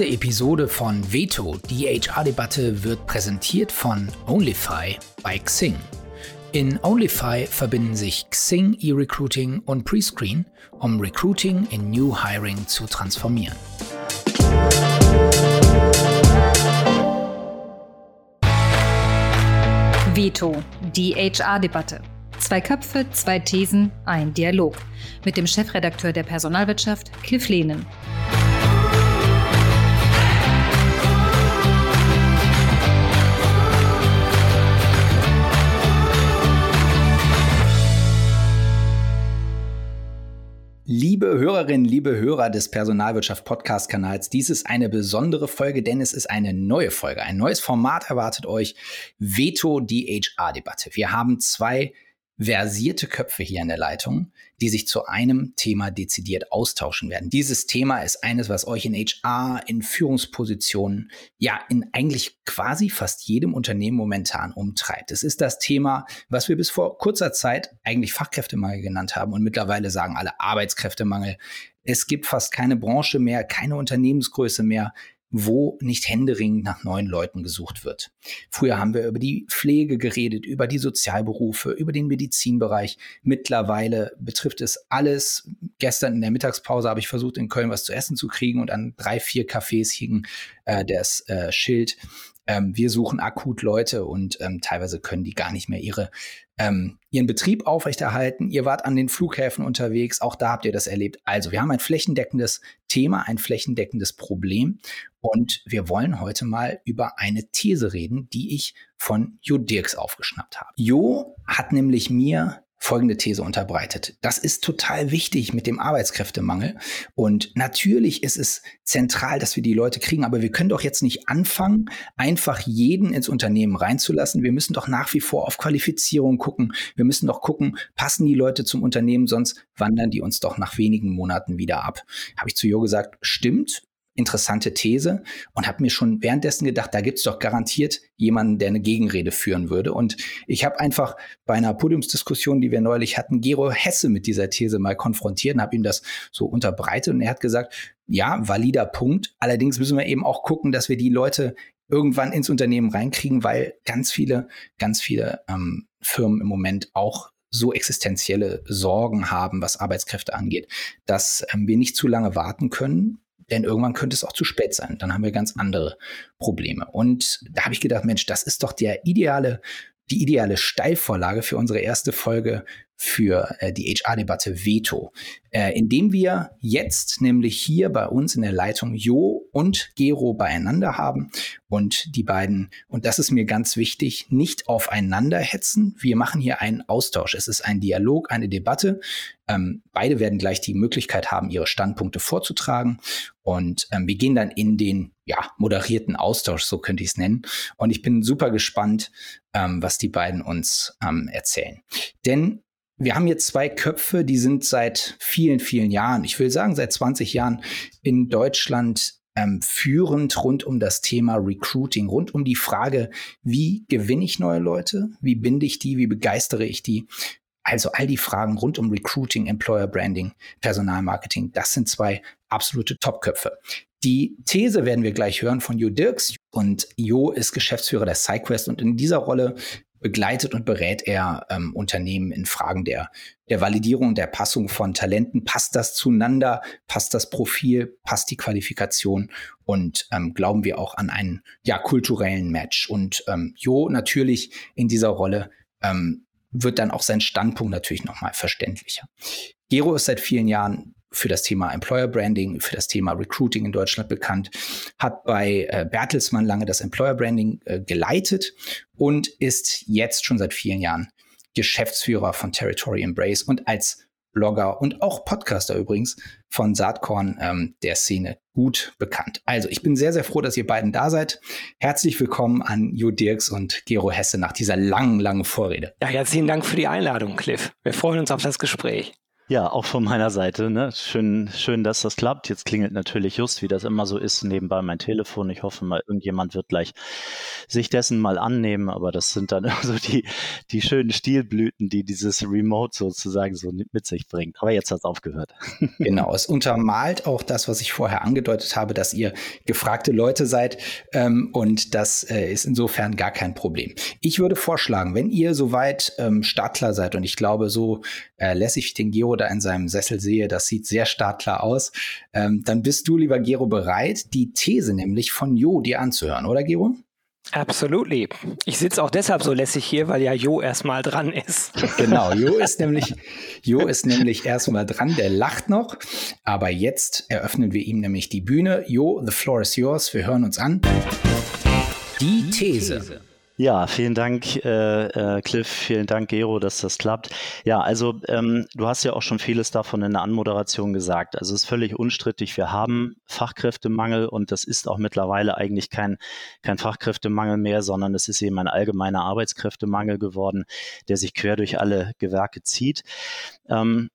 Diese Episode von Veto, die HR-Debatte, wird präsentiert von Onlyfy bei Xing. In Onlyfy verbinden sich Xing E-Recruiting und Prescreen, um Recruiting in New Hiring zu transformieren. Veto, die HR-Debatte. Zwei Köpfe, zwei Thesen, ein Dialog. Mit dem Chefredakteur der Personalwirtschaft, Cliff Lehnen. Liebe Hörerinnen, liebe Hörer des Personalwirtschaft Podcast Kanals, dies ist eine besondere Folge, denn es ist eine neue Folge. Ein neues Format erwartet euch. Veto die HR-Debatte. Wir haben zwei versierte Köpfe hier in der Leitung, die sich zu einem Thema dezidiert austauschen werden. Dieses Thema ist eines, was euch in HR, in Führungspositionen, ja, in eigentlich quasi fast jedem Unternehmen momentan umtreibt. Es ist das Thema, was wir bis vor kurzer Zeit eigentlich Fachkräftemangel genannt haben und mittlerweile sagen alle Arbeitskräftemangel. Es gibt fast keine Branche mehr, keine Unternehmensgröße mehr, wo nicht händeringend nach neuen Leuten gesucht wird. Früher haben wir über die Pflege geredet, über die Sozialberufe, über den Medizinbereich. Mittlerweile betrifft es alles. Gestern in der Mittagspause habe ich versucht, in Köln was zu essen zu kriegen und an drei, vier Cafés hing äh, das äh, Schild. Ähm, wir suchen akut Leute und ähm, teilweise können die gar nicht mehr ihre ähm, ihren Betrieb aufrechterhalten. Ihr wart an den Flughäfen unterwegs, auch da habt ihr das erlebt. Also, wir haben ein flächendeckendes Thema, ein flächendeckendes Problem und wir wollen heute mal über eine These reden, die ich von Jo Dirks aufgeschnappt habe. Jo hat nämlich mir folgende These unterbreitet. Das ist total wichtig mit dem Arbeitskräftemangel. Und natürlich ist es zentral, dass wir die Leute kriegen, aber wir können doch jetzt nicht anfangen, einfach jeden ins Unternehmen reinzulassen. Wir müssen doch nach wie vor auf Qualifizierung gucken. Wir müssen doch gucken, passen die Leute zum Unternehmen, sonst wandern die uns doch nach wenigen Monaten wieder ab. Habe ich zu Jo gesagt, stimmt, interessante These und habe mir schon währenddessen gedacht, da gibt's doch garantiert jemanden, der eine Gegenrede führen würde. Und ich habe einfach bei einer Podiumsdiskussion, die wir neulich hatten, Gero Hesse mit dieser These mal konfrontiert und habe ihm das so unterbreitet und er hat gesagt, ja, valider Punkt. Allerdings müssen wir eben auch gucken, dass wir die Leute irgendwann ins Unternehmen reinkriegen, weil ganz viele, ganz viele ähm, Firmen im Moment auch so existenzielle Sorgen haben, was Arbeitskräfte angeht, dass ähm, wir nicht zu lange warten können denn irgendwann könnte es auch zu spät sein. Dann haben wir ganz andere Probleme. Und da habe ich gedacht, Mensch, das ist doch der ideale, die ideale Steilvorlage für unsere erste Folge für äh, die HR-Debatte Veto, äh, indem wir jetzt nämlich hier bei uns in der Leitung Jo und Gero beieinander haben und die beiden, und das ist mir ganz wichtig, nicht aufeinander hetzen. Wir machen hier einen Austausch. Es ist ein Dialog, eine Debatte. Ähm, beide werden gleich die Möglichkeit haben, ihre Standpunkte vorzutragen. Und ähm, wir gehen dann in den ja, moderierten Austausch, so könnte ich es nennen. Und ich bin super gespannt, ähm, was die beiden uns ähm, erzählen. Denn wir haben jetzt zwei Köpfe, die sind seit vielen, vielen Jahren, ich will sagen seit 20 Jahren in Deutschland ähm, führend rund um das Thema Recruiting, rund um die Frage, wie gewinne ich neue Leute, wie binde ich die, wie begeistere ich die. Also all die Fragen rund um Recruiting, Employer Branding, Personalmarketing, das sind zwei absolute Topköpfe. Die These werden wir gleich hören von Jo Dirks und Jo ist Geschäftsführer der SciQuest und in dieser Rolle begleitet und berät er ähm, Unternehmen in Fragen der, der Validierung, der Passung von Talenten. Passt das zueinander? Passt das Profil? Passt die Qualifikation? Und ähm, glauben wir auch an einen ja, kulturellen Match? Und ähm, Jo natürlich in dieser Rolle ähm, wird dann auch sein Standpunkt natürlich nochmal verständlicher. Gero ist seit vielen Jahren für das Thema Employer Branding, für das Thema Recruiting in Deutschland bekannt, hat bei äh, Bertelsmann lange das Employer Branding äh, geleitet und ist jetzt schon seit vielen Jahren Geschäftsführer von Territory Embrace und als Blogger und auch Podcaster übrigens von Saatkorn ähm, der Szene gut bekannt. Also ich bin sehr, sehr froh, dass ihr beiden da seid. Herzlich willkommen an Jo Dirks und Gero Hesse nach dieser langen, langen Vorrede. Ja, herzlichen Dank für die Einladung, Cliff. Wir freuen uns auf das Gespräch. Ja, auch von meiner Seite. Ne? Schön, schön, dass das klappt. Jetzt klingelt natürlich just, wie das immer so ist, nebenbei mein Telefon. Ich hoffe mal, irgendjemand wird gleich sich dessen mal annehmen. Aber das sind dann so die, die schönen Stilblüten, die dieses Remote sozusagen so mit sich bringt. Aber jetzt hat es aufgehört. Genau, es untermalt auch das, was ich vorher angedeutet habe, dass ihr gefragte Leute seid. Ähm, und das äh, ist insofern gar kein Problem. Ich würde vorschlagen, wenn ihr soweit ähm, startklar seid, und ich glaube, so äh, lässig den Gero da in seinem Sessel sehe, das sieht sehr startklar aus, ähm, dann bist du, lieber Gero, bereit, die These nämlich von Jo dir anzuhören, oder Gero? Absolutely. Ich sitze auch deshalb so lässig hier, weil ja Jo erstmal dran ist. Genau, Jo ist nämlich, Jo ist nämlich erstmal dran, der lacht noch. Aber jetzt eröffnen wir ihm nämlich die Bühne. Jo, the floor is yours. Wir hören uns an. Die These. Ja, vielen Dank, äh, äh, Cliff, vielen Dank, Gero, dass das klappt. Ja, also ähm, du hast ja auch schon vieles davon in der Anmoderation gesagt. Also es ist völlig unstrittig, wir haben Fachkräftemangel und das ist auch mittlerweile eigentlich kein, kein Fachkräftemangel mehr, sondern es ist eben ein allgemeiner Arbeitskräftemangel geworden, der sich quer durch alle Gewerke zieht. Ähm,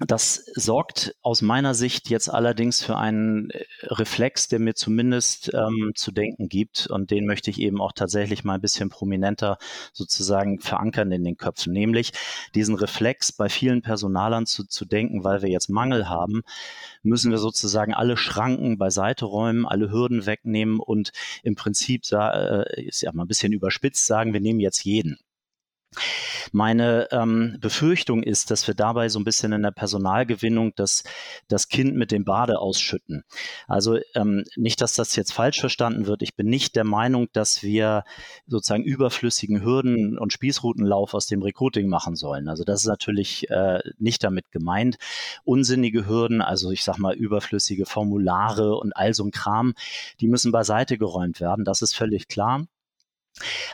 das sorgt aus meiner Sicht jetzt allerdings für einen äh, Reflex, der mir zumindest ähm, zu denken gibt und den möchte ich eben auch tatsächlich mal ein bisschen prominenter sozusagen verankern in den Köpfen, nämlich diesen Reflex bei vielen Personalern zu, zu denken, weil wir jetzt Mangel haben, müssen wir sozusagen alle Schranken beiseite räumen, alle Hürden wegnehmen und im Prinzip, äh, ist ja mal ein bisschen überspitzt sagen, wir nehmen jetzt jeden. Meine ähm, Befürchtung ist, dass wir dabei so ein bisschen in der Personalgewinnung das, das Kind mit dem Bade ausschütten. Also ähm, nicht, dass das jetzt falsch verstanden wird. Ich bin nicht der Meinung, dass wir sozusagen überflüssigen Hürden und Spießrutenlauf aus dem Recruiting machen sollen. Also das ist natürlich äh, nicht damit gemeint. Unsinnige Hürden, also ich sag mal überflüssige Formulare und all so ein Kram, die müssen beiseite geräumt werden. Das ist völlig klar.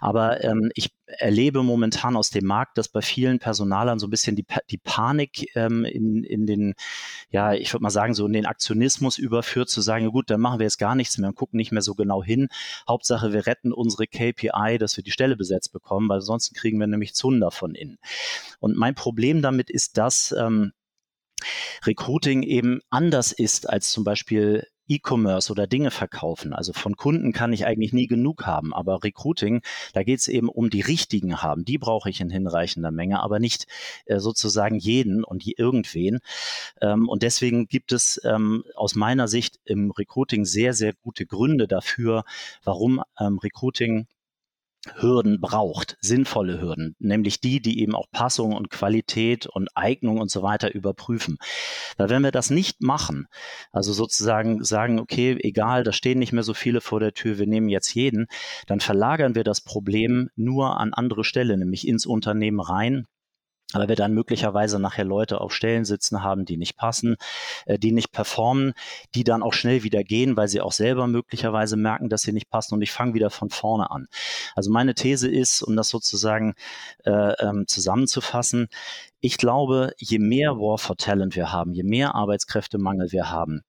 Aber ähm, ich erlebe momentan aus dem Markt, dass bei vielen Personalern so ein bisschen die, die Panik ähm, in, in den, ja, ich würde mal sagen, so in den Aktionismus überführt, zu sagen, ja gut, dann machen wir jetzt gar nichts mehr und gucken nicht mehr so genau hin. Hauptsache, wir retten unsere KPI, dass wir die Stelle besetzt bekommen, weil sonst kriegen wir nämlich Zunder von innen. Und mein Problem damit ist, dass ähm, Recruiting eben anders ist als zum Beispiel E-Commerce oder Dinge verkaufen. Also von Kunden kann ich eigentlich nie genug haben, aber Recruiting, da geht es eben um die richtigen haben. Die brauche ich in hinreichender Menge, aber nicht äh, sozusagen jeden und irgendwen. Ähm, und deswegen gibt es ähm, aus meiner Sicht im Recruiting sehr, sehr gute Gründe dafür, warum ähm, Recruiting Hürden braucht, sinnvolle Hürden, nämlich die, die eben auch Passung und Qualität und Eignung und so weiter überprüfen. Weil wenn wir das nicht machen, also sozusagen sagen, okay, egal, da stehen nicht mehr so viele vor der Tür, wir nehmen jetzt jeden, dann verlagern wir das Problem nur an andere Stelle, nämlich ins Unternehmen rein weil wir dann möglicherweise nachher Leute auf Stellen sitzen haben, die nicht passen, äh, die nicht performen, die dann auch schnell wieder gehen, weil sie auch selber möglicherweise merken, dass sie nicht passen und ich fange wieder von vorne an. Also meine These ist, um das sozusagen äh, ähm, zusammenzufassen, ich glaube, je mehr War for Talent wir haben, je mehr Arbeitskräftemangel wir haben,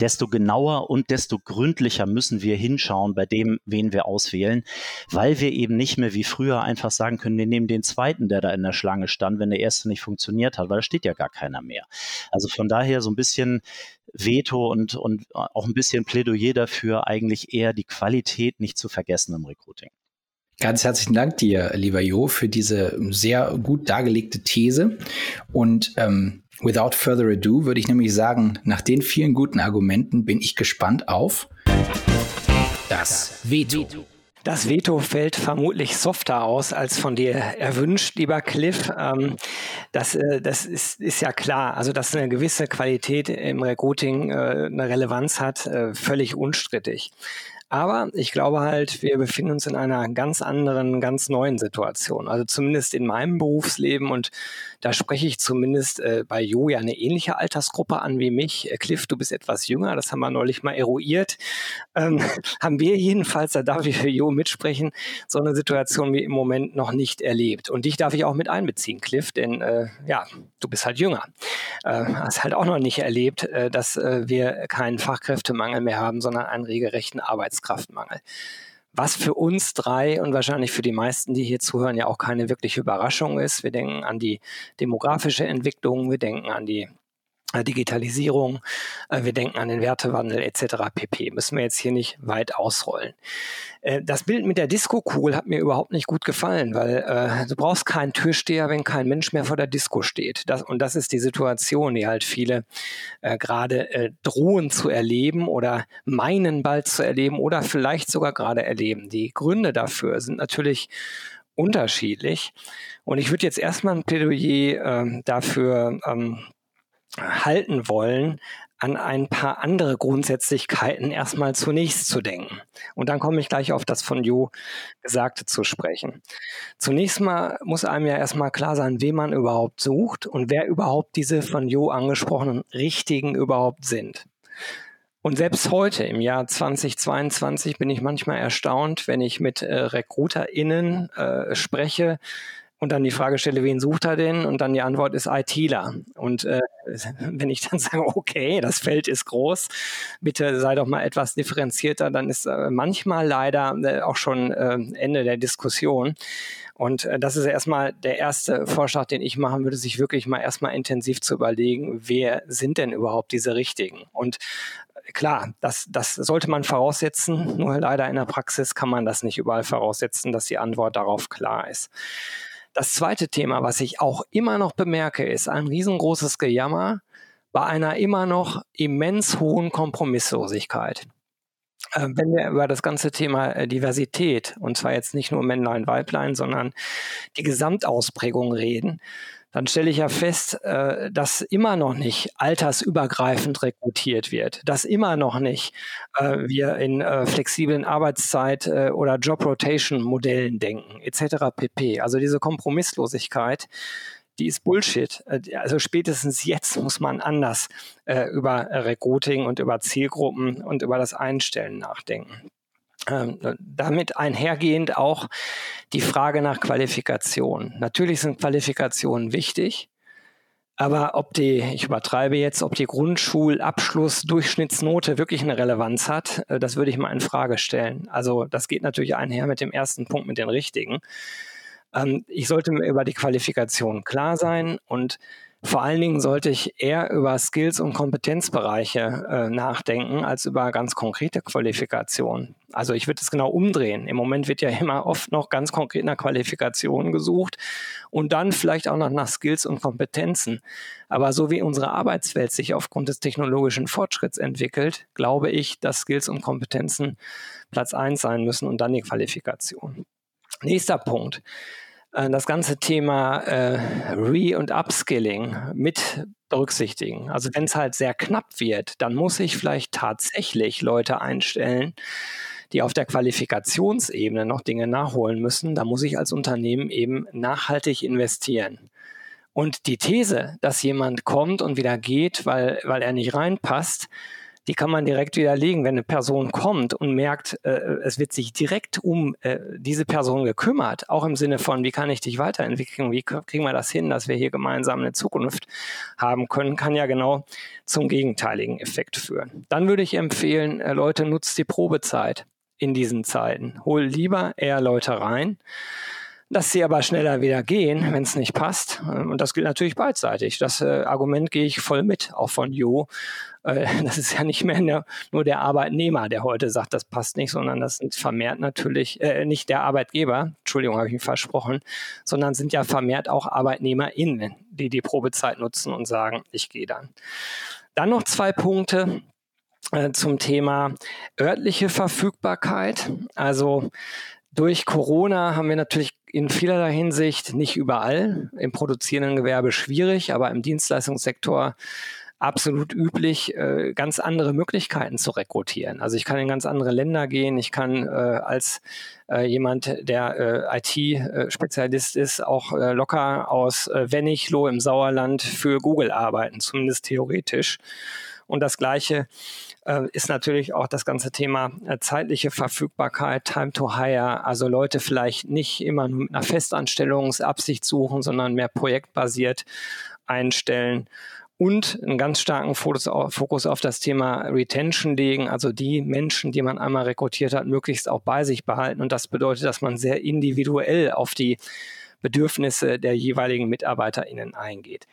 desto genauer und desto gründlicher müssen wir hinschauen bei dem, wen wir auswählen, weil wir eben nicht mehr wie früher einfach sagen können, wir nehmen den zweiten, der da in der Schlange stand, wenn der erste nicht funktioniert hat, weil da steht ja gar keiner mehr. Also von daher so ein bisschen Veto und, und auch ein bisschen Plädoyer dafür, eigentlich eher die Qualität nicht zu vergessen im Recruiting. Ganz herzlichen Dank dir, lieber Jo, für diese sehr gut dargelegte These. Und ähm, Without further ado würde ich nämlich sagen, nach den vielen guten Argumenten bin ich gespannt auf das Veto. Das Veto fällt vermutlich softer aus als von dir erwünscht, lieber Cliff. Ähm, das äh, das ist, ist ja klar. Also, dass eine gewisse Qualität im Recruiting äh, eine Relevanz hat, äh, völlig unstrittig. Aber ich glaube halt, wir befinden uns in einer ganz anderen, ganz neuen Situation. Also zumindest in meinem Berufsleben und da spreche ich zumindest äh, bei Jo ja eine ähnliche Altersgruppe an wie mich. Äh, Cliff, du bist etwas jünger, das haben wir neulich mal eruiert. Ähm, haben wir jedenfalls, da darf ich für Jo mitsprechen, so eine Situation wie im Moment noch nicht erlebt. Und dich darf ich auch mit einbeziehen, Cliff, denn äh, ja, du bist halt jünger. Äh, hast halt auch noch nicht erlebt, äh, dass äh, wir keinen Fachkräftemangel mehr haben, sondern einen regelrechten Arbeitskraftmangel. Was für uns drei und wahrscheinlich für die meisten, die hier zuhören, ja auch keine wirkliche Überraschung ist. Wir denken an die demografische Entwicklung, wir denken an die Digitalisierung, äh, wir denken an den Wertewandel etc. pp. Müssen wir jetzt hier nicht weit ausrollen. Äh, das Bild mit der Disco-Kugel hat mir überhaupt nicht gut gefallen, weil äh, du brauchst keinen Türsteher, wenn kein Mensch mehr vor der Disco steht. Das, und das ist die Situation, die halt viele äh, gerade äh, drohen zu erleben oder meinen bald zu erleben oder vielleicht sogar gerade erleben. Die Gründe dafür sind natürlich unterschiedlich. Und ich würde jetzt erstmal ein Plädoyer äh, dafür ähm, halten wollen, an ein paar andere Grundsätzlichkeiten erstmal zunächst zu denken. Und dann komme ich gleich auf das von Jo Gesagte zu sprechen. Zunächst mal muss einem ja erstmal klar sein, wen man überhaupt sucht und wer überhaupt diese von Jo angesprochenen Richtigen überhaupt sind. Und selbst heute im Jahr 2022 bin ich manchmal erstaunt, wenn ich mit äh, RecruiterInnen äh, spreche, und dann die Frage stelle, wen sucht er denn? Und dann die Antwort ist ITler. Und äh, wenn ich dann sage, okay, das Feld ist groß, bitte sei doch mal etwas differenzierter, dann ist äh, manchmal leider äh, auch schon äh, Ende der Diskussion. Und äh, das ist erstmal der erste Vorschlag, den ich machen würde, sich wirklich mal erstmal intensiv zu überlegen, wer sind denn überhaupt diese Richtigen? Und äh, klar, das, das sollte man voraussetzen, nur leider in der Praxis kann man das nicht überall voraussetzen, dass die Antwort darauf klar ist. Das zweite Thema, was ich auch immer noch bemerke, ist ein riesengroßes Gejammer bei einer immer noch immens hohen Kompromisslosigkeit. Ähm, wenn wir über das ganze Thema äh, Diversität, und zwar jetzt nicht nur Männlein, Weiblein, sondern die Gesamtausprägung reden, dann stelle ich ja fest, äh, dass immer noch nicht altersübergreifend rekrutiert wird, dass immer noch nicht äh, wir in äh, flexiblen Arbeitszeit- äh, oder Job-Rotation-Modellen denken, etc. pp. Also diese Kompromisslosigkeit, die ist Bullshit. Äh, also spätestens jetzt muss man anders äh, über Recruiting und über Zielgruppen und über das Einstellen nachdenken. Ähm, damit einhergehend auch die Frage nach Qualifikation. Natürlich sind Qualifikationen wichtig, aber ob die, ich übertreibe jetzt, ob die Grundschulabschluss-Durchschnittsnote wirklich eine Relevanz hat, äh, das würde ich mal in Frage stellen. Also das geht natürlich einher mit dem ersten Punkt, mit den richtigen. Ähm, ich sollte mir über die Qualifikation klar sein und vor allen Dingen sollte ich eher über Skills und Kompetenzbereiche äh, nachdenken, als über ganz konkrete Qualifikationen. Also ich würde es genau umdrehen. Im Moment wird ja immer oft noch ganz konkret nach Qualifikationen gesucht und dann vielleicht auch noch nach Skills und Kompetenzen. Aber so wie unsere Arbeitswelt sich aufgrund des technologischen Fortschritts entwickelt, glaube ich, dass Skills und Kompetenzen Platz eins sein müssen und dann die Qualifikation. Nächster Punkt. Äh, das ganze Thema äh, Re- und Upskilling mit berücksichtigen. Also wenn es halt sehr knapp wird, dann muss ich vielleicht tatsächlich Leute einstellen, die auf der Qualifikationsebene noch Dinge nachholen müssen. Da muss ich als Unternehmen eben nachhaltig investieren. Und die These, dass jemand kommt und wieder geht, weil, weil er nicht reinpasst, die kann man direkt widerlegen. Wenn eine Person kommt und merkt, äh, es wird sich direkt um äh, diese Person gekümmert, auch im Sinne von, wie kann ich dich weiterentwickeln, wie kriegen wir das hin, dass wir hier gemeinsam eine Zukunft haben können, kann ja genau zum gegenteiligen Effekt führen. Dann würde ich empfehlen, äh, Leute, nutzt die Probezeit in diesen Zeiten. Hol lieber eher Leute rein dass sie aber schneller wieder gehen, wenn es nicht passt. Und das gilt natürlich beidseitig. Das äh, Argument gehe ich voll mit, auch von Jo. Äh, das ist ja nicht mehr nur der Arbeitnehmer, der heute sagt, das passt nicht, sondern das sind vermehrt natürlich, äh, nicht der Arbeitgeber, Entschuldigung, habe ich mich versprochen, sondern sind ja vermehrt auch ArbeitnehmerInnen, die die Probezeit nutzen und sagen, ich gehe dann. Dann noch zwei Punkte äh, zum Thema örtliche Verfügbarkeit. Also durch Corona haben wir natürlich in vielerlei Hinsicht nicht überall im produzierenden Gewerbe schwierig, aber im Dienstleistungssektor absolut üblich, äh, ganz andere Möglichkeiten zu rekrutieren. Also ich kann in ganz andere Länder gehen, ich kann äh, als äh, jemand, der IT-Spezialist ist, auch locker aus Wenigloh im Sauerland für Google arbeiten, zumindest theoretisch. Und das Gleiche äh, ist natürlich auch das ganze Thema äh, zeitliche Verfügbarkeit, Time to Hire, also Leute vielleicht nicht immer nur mit einer Festanstellungsabsicht suchen, sondern mehr projektbasiert einstellen und einen ganz starken Fokus auf das Thema Retention legen, also die Menschen, die man einmal rekrutiert hat, möglichst auch bei sich behalten. Und das bedeutet, dass man sehr individuell auf die Bedürfnisse der jeweiligen MitarbeiterInnen eingeht.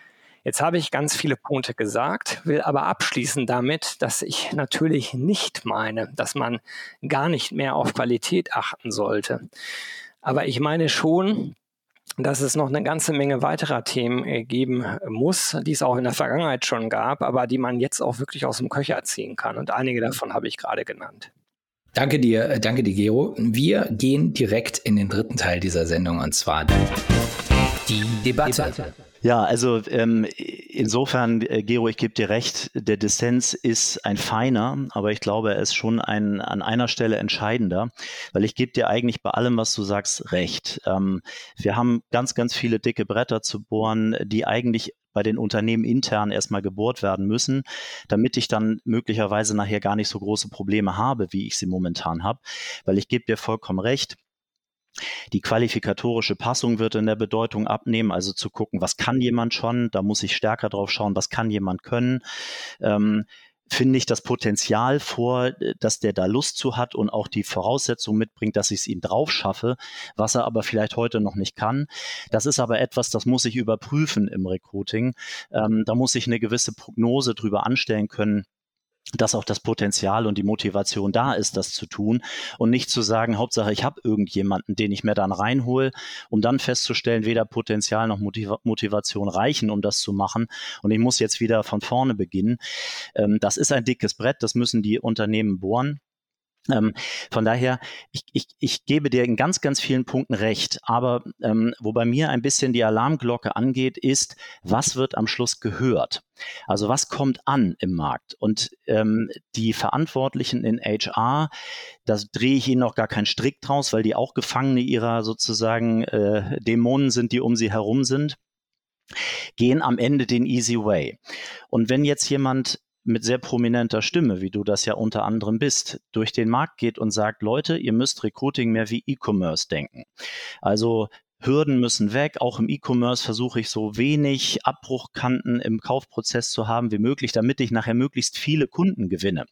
Jetzt habe ich ganz viele Punkte gesagt, will aber abschließen damit, dass ich natürlich nicht meine, dass man gar nicht mehr auf Qualität achten sollte. Aber ich meine schon, dass es noch eine ganze Menge weiterer Themen äh, geben muss, die es auch in der Vergangenheit schon gab, aber die man jetzt auch wirklich aus dem Köcher ziehen kann. Und einige davon habe ich gerade genannt. Danke dir, äh, danke dir, Gero. Wir gehen direkt in den dritten Teil dieser Sendung und zwar die Debatte. Debatte. Ja, also ähm, insofern, äh, Gero, ich gebe dir recht, der Dissens ist ein feiner, aber ich glaube, er ist schon ein, an einer Stelle entscheidender, weil ich gebe dir eigentlich bei allem, was du sagst, recht. Ähm, wir haben ganz, ganz viele dicke Bretter zu bohren, die eigentlich bei den Unternehmen intern erstmal gebohrt werden müssen, damit ich dann möglicherweise nachher gar nicht so große Probleme habe, wie ich sie momentan habe. Weil ich gebe dir vollkommen recht, die qualifikatorische Passung wird in der Bedeutung abnehmen, also zu gucken, was kann jemand schon, da muss ich stärker drauf schauen, was kann jemand können. Ähm, finde ich das Potenzial vor, dass der da Lust zu hat und auch die Voraussetzung mitbringt, dass ich es ihm drauf schaffe, was er aber vielleicht heute noch nicht kann. Das ist aber etwas, das muss ich überprüfen im Recruiting. Ähm, da muss ich eine gewisse Prognose drüber anstellen können dass auch das Potenzial und die Motivation da ist, das zu tun und nicht zu sagen, Hauptsache ich habe irgendjemanden, den ich mir dann reinhole, um dann festzustellen, weder Potenzial noch Motiv Motivation reichen, um das zu machen und ich muss jetzt wieder von vorne beginnen. Ähm, das ist ein dickes Brett, das müssen die Unternehmen bohren. Ähm, von daher, ich, ich, ich gebe dir in ganz, ganz vielen Punkten recht. Aber ähm, wo bei mir ein bisschen die Alarmglocke angeht, ist, was wird am Schluss gehört? Also was kommt an im Markt? Und ähm, die Verantwortlichen in HR, da drehe ich ihnen noch gar keinen Strick draus, weil die auch Gefangene ihrer sozusagen äh, Dämonen sind, die um sie herum sind gehen am Ende den easy way. Und wenn jetzt jemand mit sehr prominenter Stimme, wie du das ja unter anderem bist, durch den Markt geht und sagt, Leute, ihr müsst Recruiting mehr wie E-Commerce denken. Also Hürden müssen weg. Auch im E-Commerce versuche ich so wenig Abbruchkanten im Kaufprozess zu haben wie möglich, damit ich nachher möglichst viele Kunden gewinne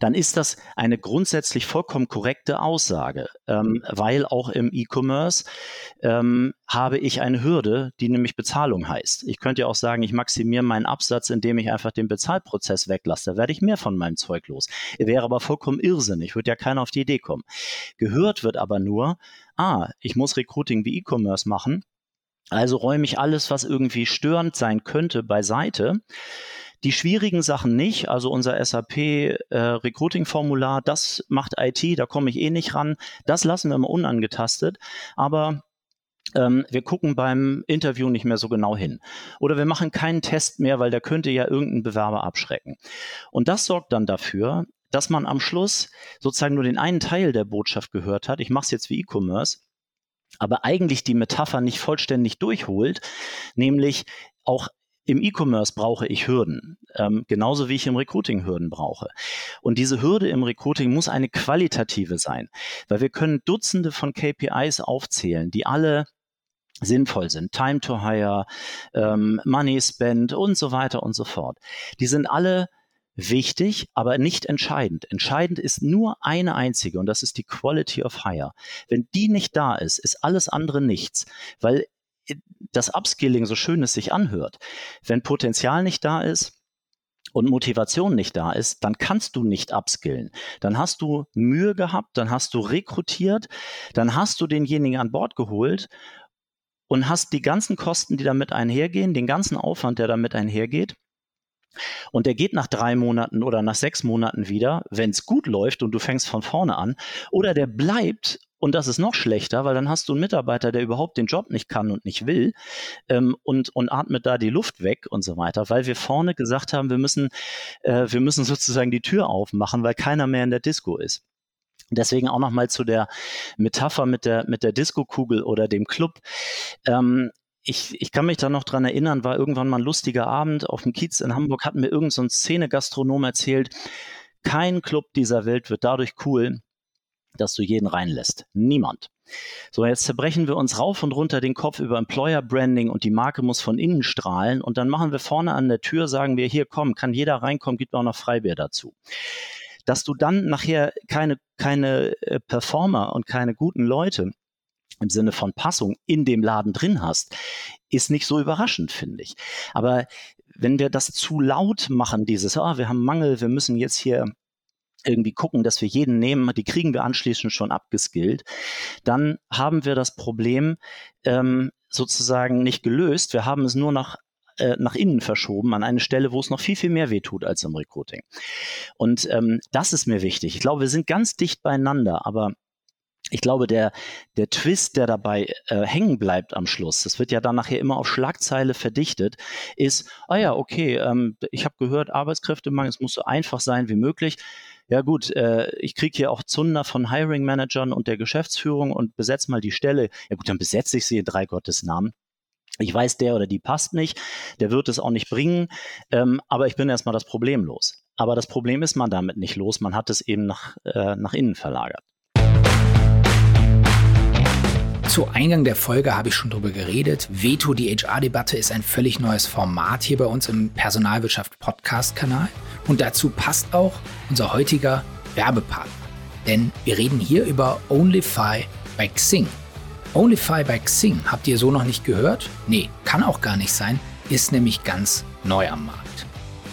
dann ist das eine grundsätzlich vollkommen korrekte Aussage, ähm, weil auch im E-Commerce ähm, habe ich eine Hürde, die nämlich Bezahlung heißt. Ich könnte ja auch sagen, ich maximiere meinen Absatz, indem ich einfach den Bezahlprozess weglasse. Da werde ich mehr von meinem Zeug los. Wäre aber vollkommen irrsinnig, würde ja keiner auf die Idee kommen. Gehört wird aber nur, ah, ich muss Recruiting wie E-Commerce machen. Also räume ich alles, was irgendwie störend sein könnte, beiseite die schwierigen Sachen nicht, also unser SAP äh, Recruiting-Formular, das macht IT, da komme ich eh nicht ran. Das lassen wir mal unangetastet. Aber ähm, wir gucken beim Interview nicht mehr so genau hin. Oder wir machen keinen Test mehr, weil der könnte ja irgendeinen Bewerber abschrecken. Und das sorgt dann dafür, dass man am Schluss sozusagen nur den einen Teil der Botschaft gehört hat. Ich mache es jetzt wie E-Commerce aber eigentlich die Metapher nicht vollständig durchholt, nämlich auch im E-Commerce brauche ich Hürden, ähm, genauso wie ich im Recruiting Hürden brauche. Und diese Hürde im Recruiting muss eine qualitative sein, weil wir können Dutzende von KPIs aufzählen, die alle sinnvoll sind. Time to hire, ähm, Money spent und so weiter und so fort. Die sind alle wichtig, aber nicht entscheidend. Entscheidend ist nur eine einzige und das ist die Quality of Hire. Wenn die nicht da ist, ist alles andere nichts, weil das Upskilling, so schön es sich anhört, wenn Potenzial nicht da ist, und Motivation nicht da ist, dann kannst du nicht upskillen. Dann hast du Mühe gehabt, dann hast du rekrutiert, dann hast du denjenigen an Bord geholt und hast die ganzen Kosten, die damit einhergehen, den ganzen Aufwand, der damit einhergeht. Und der geht nach drei Monaten oder nach sechs Monaten wieder, wenn es gut läuft und du fängst von vorne an. Oder der bleibt und das ist noch schlechter, weil dann hast du einen Mitarbeiter, der überhaupt den Job nicht kann und nicht will ähm, und, und atmet da die Luft weg und so weiter, weil wir vorne gesagt haben, wir müssen, äh, wir müssen sozusagen die Tür aufmachen, weil keiner mehr in der Disco ist. Deswegen auch nochmal zu der Metapher mit der, mit der Disco-Kugel oder dem Club. Ähm, ich, ich kann mich da noch dran erinnern, war irgendwann mal ein lustiger Abend auf dem Kiez in Hamburg, hat mir irgendein so Szene-Gastronom erzählt, kein Club dieser Welt wird dadurch cool, dass du jeden reinlässt. Niemand. So, jetzt zerbrechen wir uns rauf und runter den Kopf über Employer Branding und die Marke muss von innen strahlen und dann machen wir vorne an der Tür, sagen wir, hier komm, kann jeder reinkommen, gibt auch noch Freibier dazu. Dass du dann nachher keine, keine äh, Performer und keine guten Leute im Sinne von Passung in dem Laden drin hast, ist nicht so überraschend, finde ich. Aber wenn wir das zu laut machen, dieses, ah, wir haben Mangel, wir müssen jetzt hier irgendwie gucken, dass wir jeden nehmen, die kriegen wir anschließend schon abgeskillt, dann haben wir das Problem ähm, sozusagen nicht gelöst. Wir haben es nur nach äh, nach innen verschoben an eine Stelle, wo es noch viel, viel mehr wehtut als im Recruiting. Und ähm, das ist mir wichtig. Ich glaube, wir sind ganz dicht beieinander, aber ich glaube, der, der Twist, der dabei äh, hängen bleibt am Schluss, das wird ja dann nachher immer auf Schlagzeile verdichtet, ist, ah ja, okay, ähm, ich habe gehört, Arbeitskräftemangel, es muss so einfach sein wie möglich. Ja gut, äh, ich kriege hier auch Zunder von Hiring Managern und der Geschäftsführung und besetze mal die Stelle. Ja gut, dann besetze ich sie in drei Gottes Namen. Ich weiß, der oder die passt nicht, der wird es auch nicht bringen, ähm, aber ich bin erstmal das Problem los. Aber das Problem ist man damit nicht los, man hat es eben nach, äh, nach innen verlagert. Zu Eingang der Folge habe ich schon darüber geredet. Veto, die HR-Debatte, ist ein völlig neues Format hier bei uns im Personalwirtschaft Podcast-Kanal. Und dazu passt auch unser heutiger Werbepartner. Denn wir reden hier über OnlyFi bei Xing. OnlyFi bei Xing habt ihr so noch nicht gehört? Nee, kann auch gar nicht sein, ist nämlich ganz neu am Markt.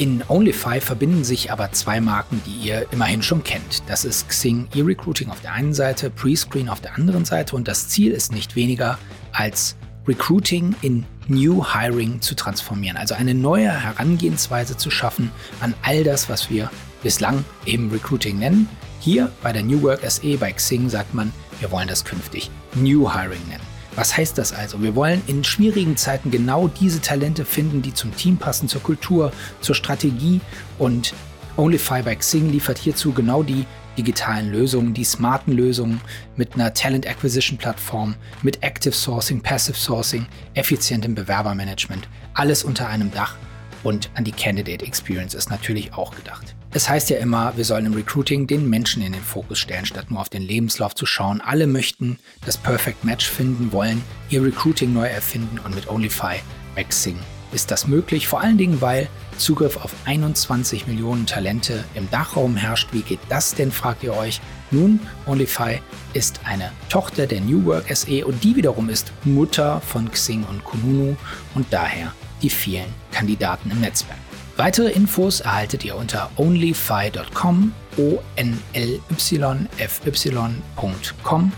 In OnlyFi verbinden sich aber zwei Marken, die ihr immerhin schon kennt. Das ist Xing E-Recruiting auf der einen Seite, Prescreen auf der anderen Seite und das Ziel ist nicht weniger als Recruiting in New Hiring zu transformieren, also eine neue Herangehensweise zu schaffen an all das, was wir bislang eben Recruiting nennen. Hier bei der New Work SE bei Xing sagt man, wir wollen das künftig New Hiring nennen. Was heißt das also? Wir wollen in schwierigen Zeiten genau diese Talente finden, die zum Team passen, zur Kultur, zur Strategie und Onlyfy by Xing liefert hierzu genau die digitalen Lösungen, die smarten Lösungen mit einer Talent Acquisition Plattform, mit Active Sourcing, Passive Sourcing, effizientem Bewerbermanagement, alles unter einem Dach und an die Candidate Experience ist natürlich auch gedacht. Es heißt ja immer, wir sollen im Recruiting den Menschen in den Fokus stellen, statt nur auf den Lebenslauf zu schauen. Alle möchten das Perfect Match finden, wollen ihr Recruiting neu erfinden und mit Onlyfy Maxing ist das möglich, vor allen Dingen, weil Zugriff auf 21 Millionen Talente im Dachraum herrscht. Wie geht das denn, fragt ihr euch? Nun, Onlyfy ist eine Tochter der New Work SE und die wiederum ist Mutter von Xing und Kununu und daher die vielen Kandidaten im Netzwerk. Weitere Infos erhaltet ihr unter onlyfy.com, o n l y f y.com,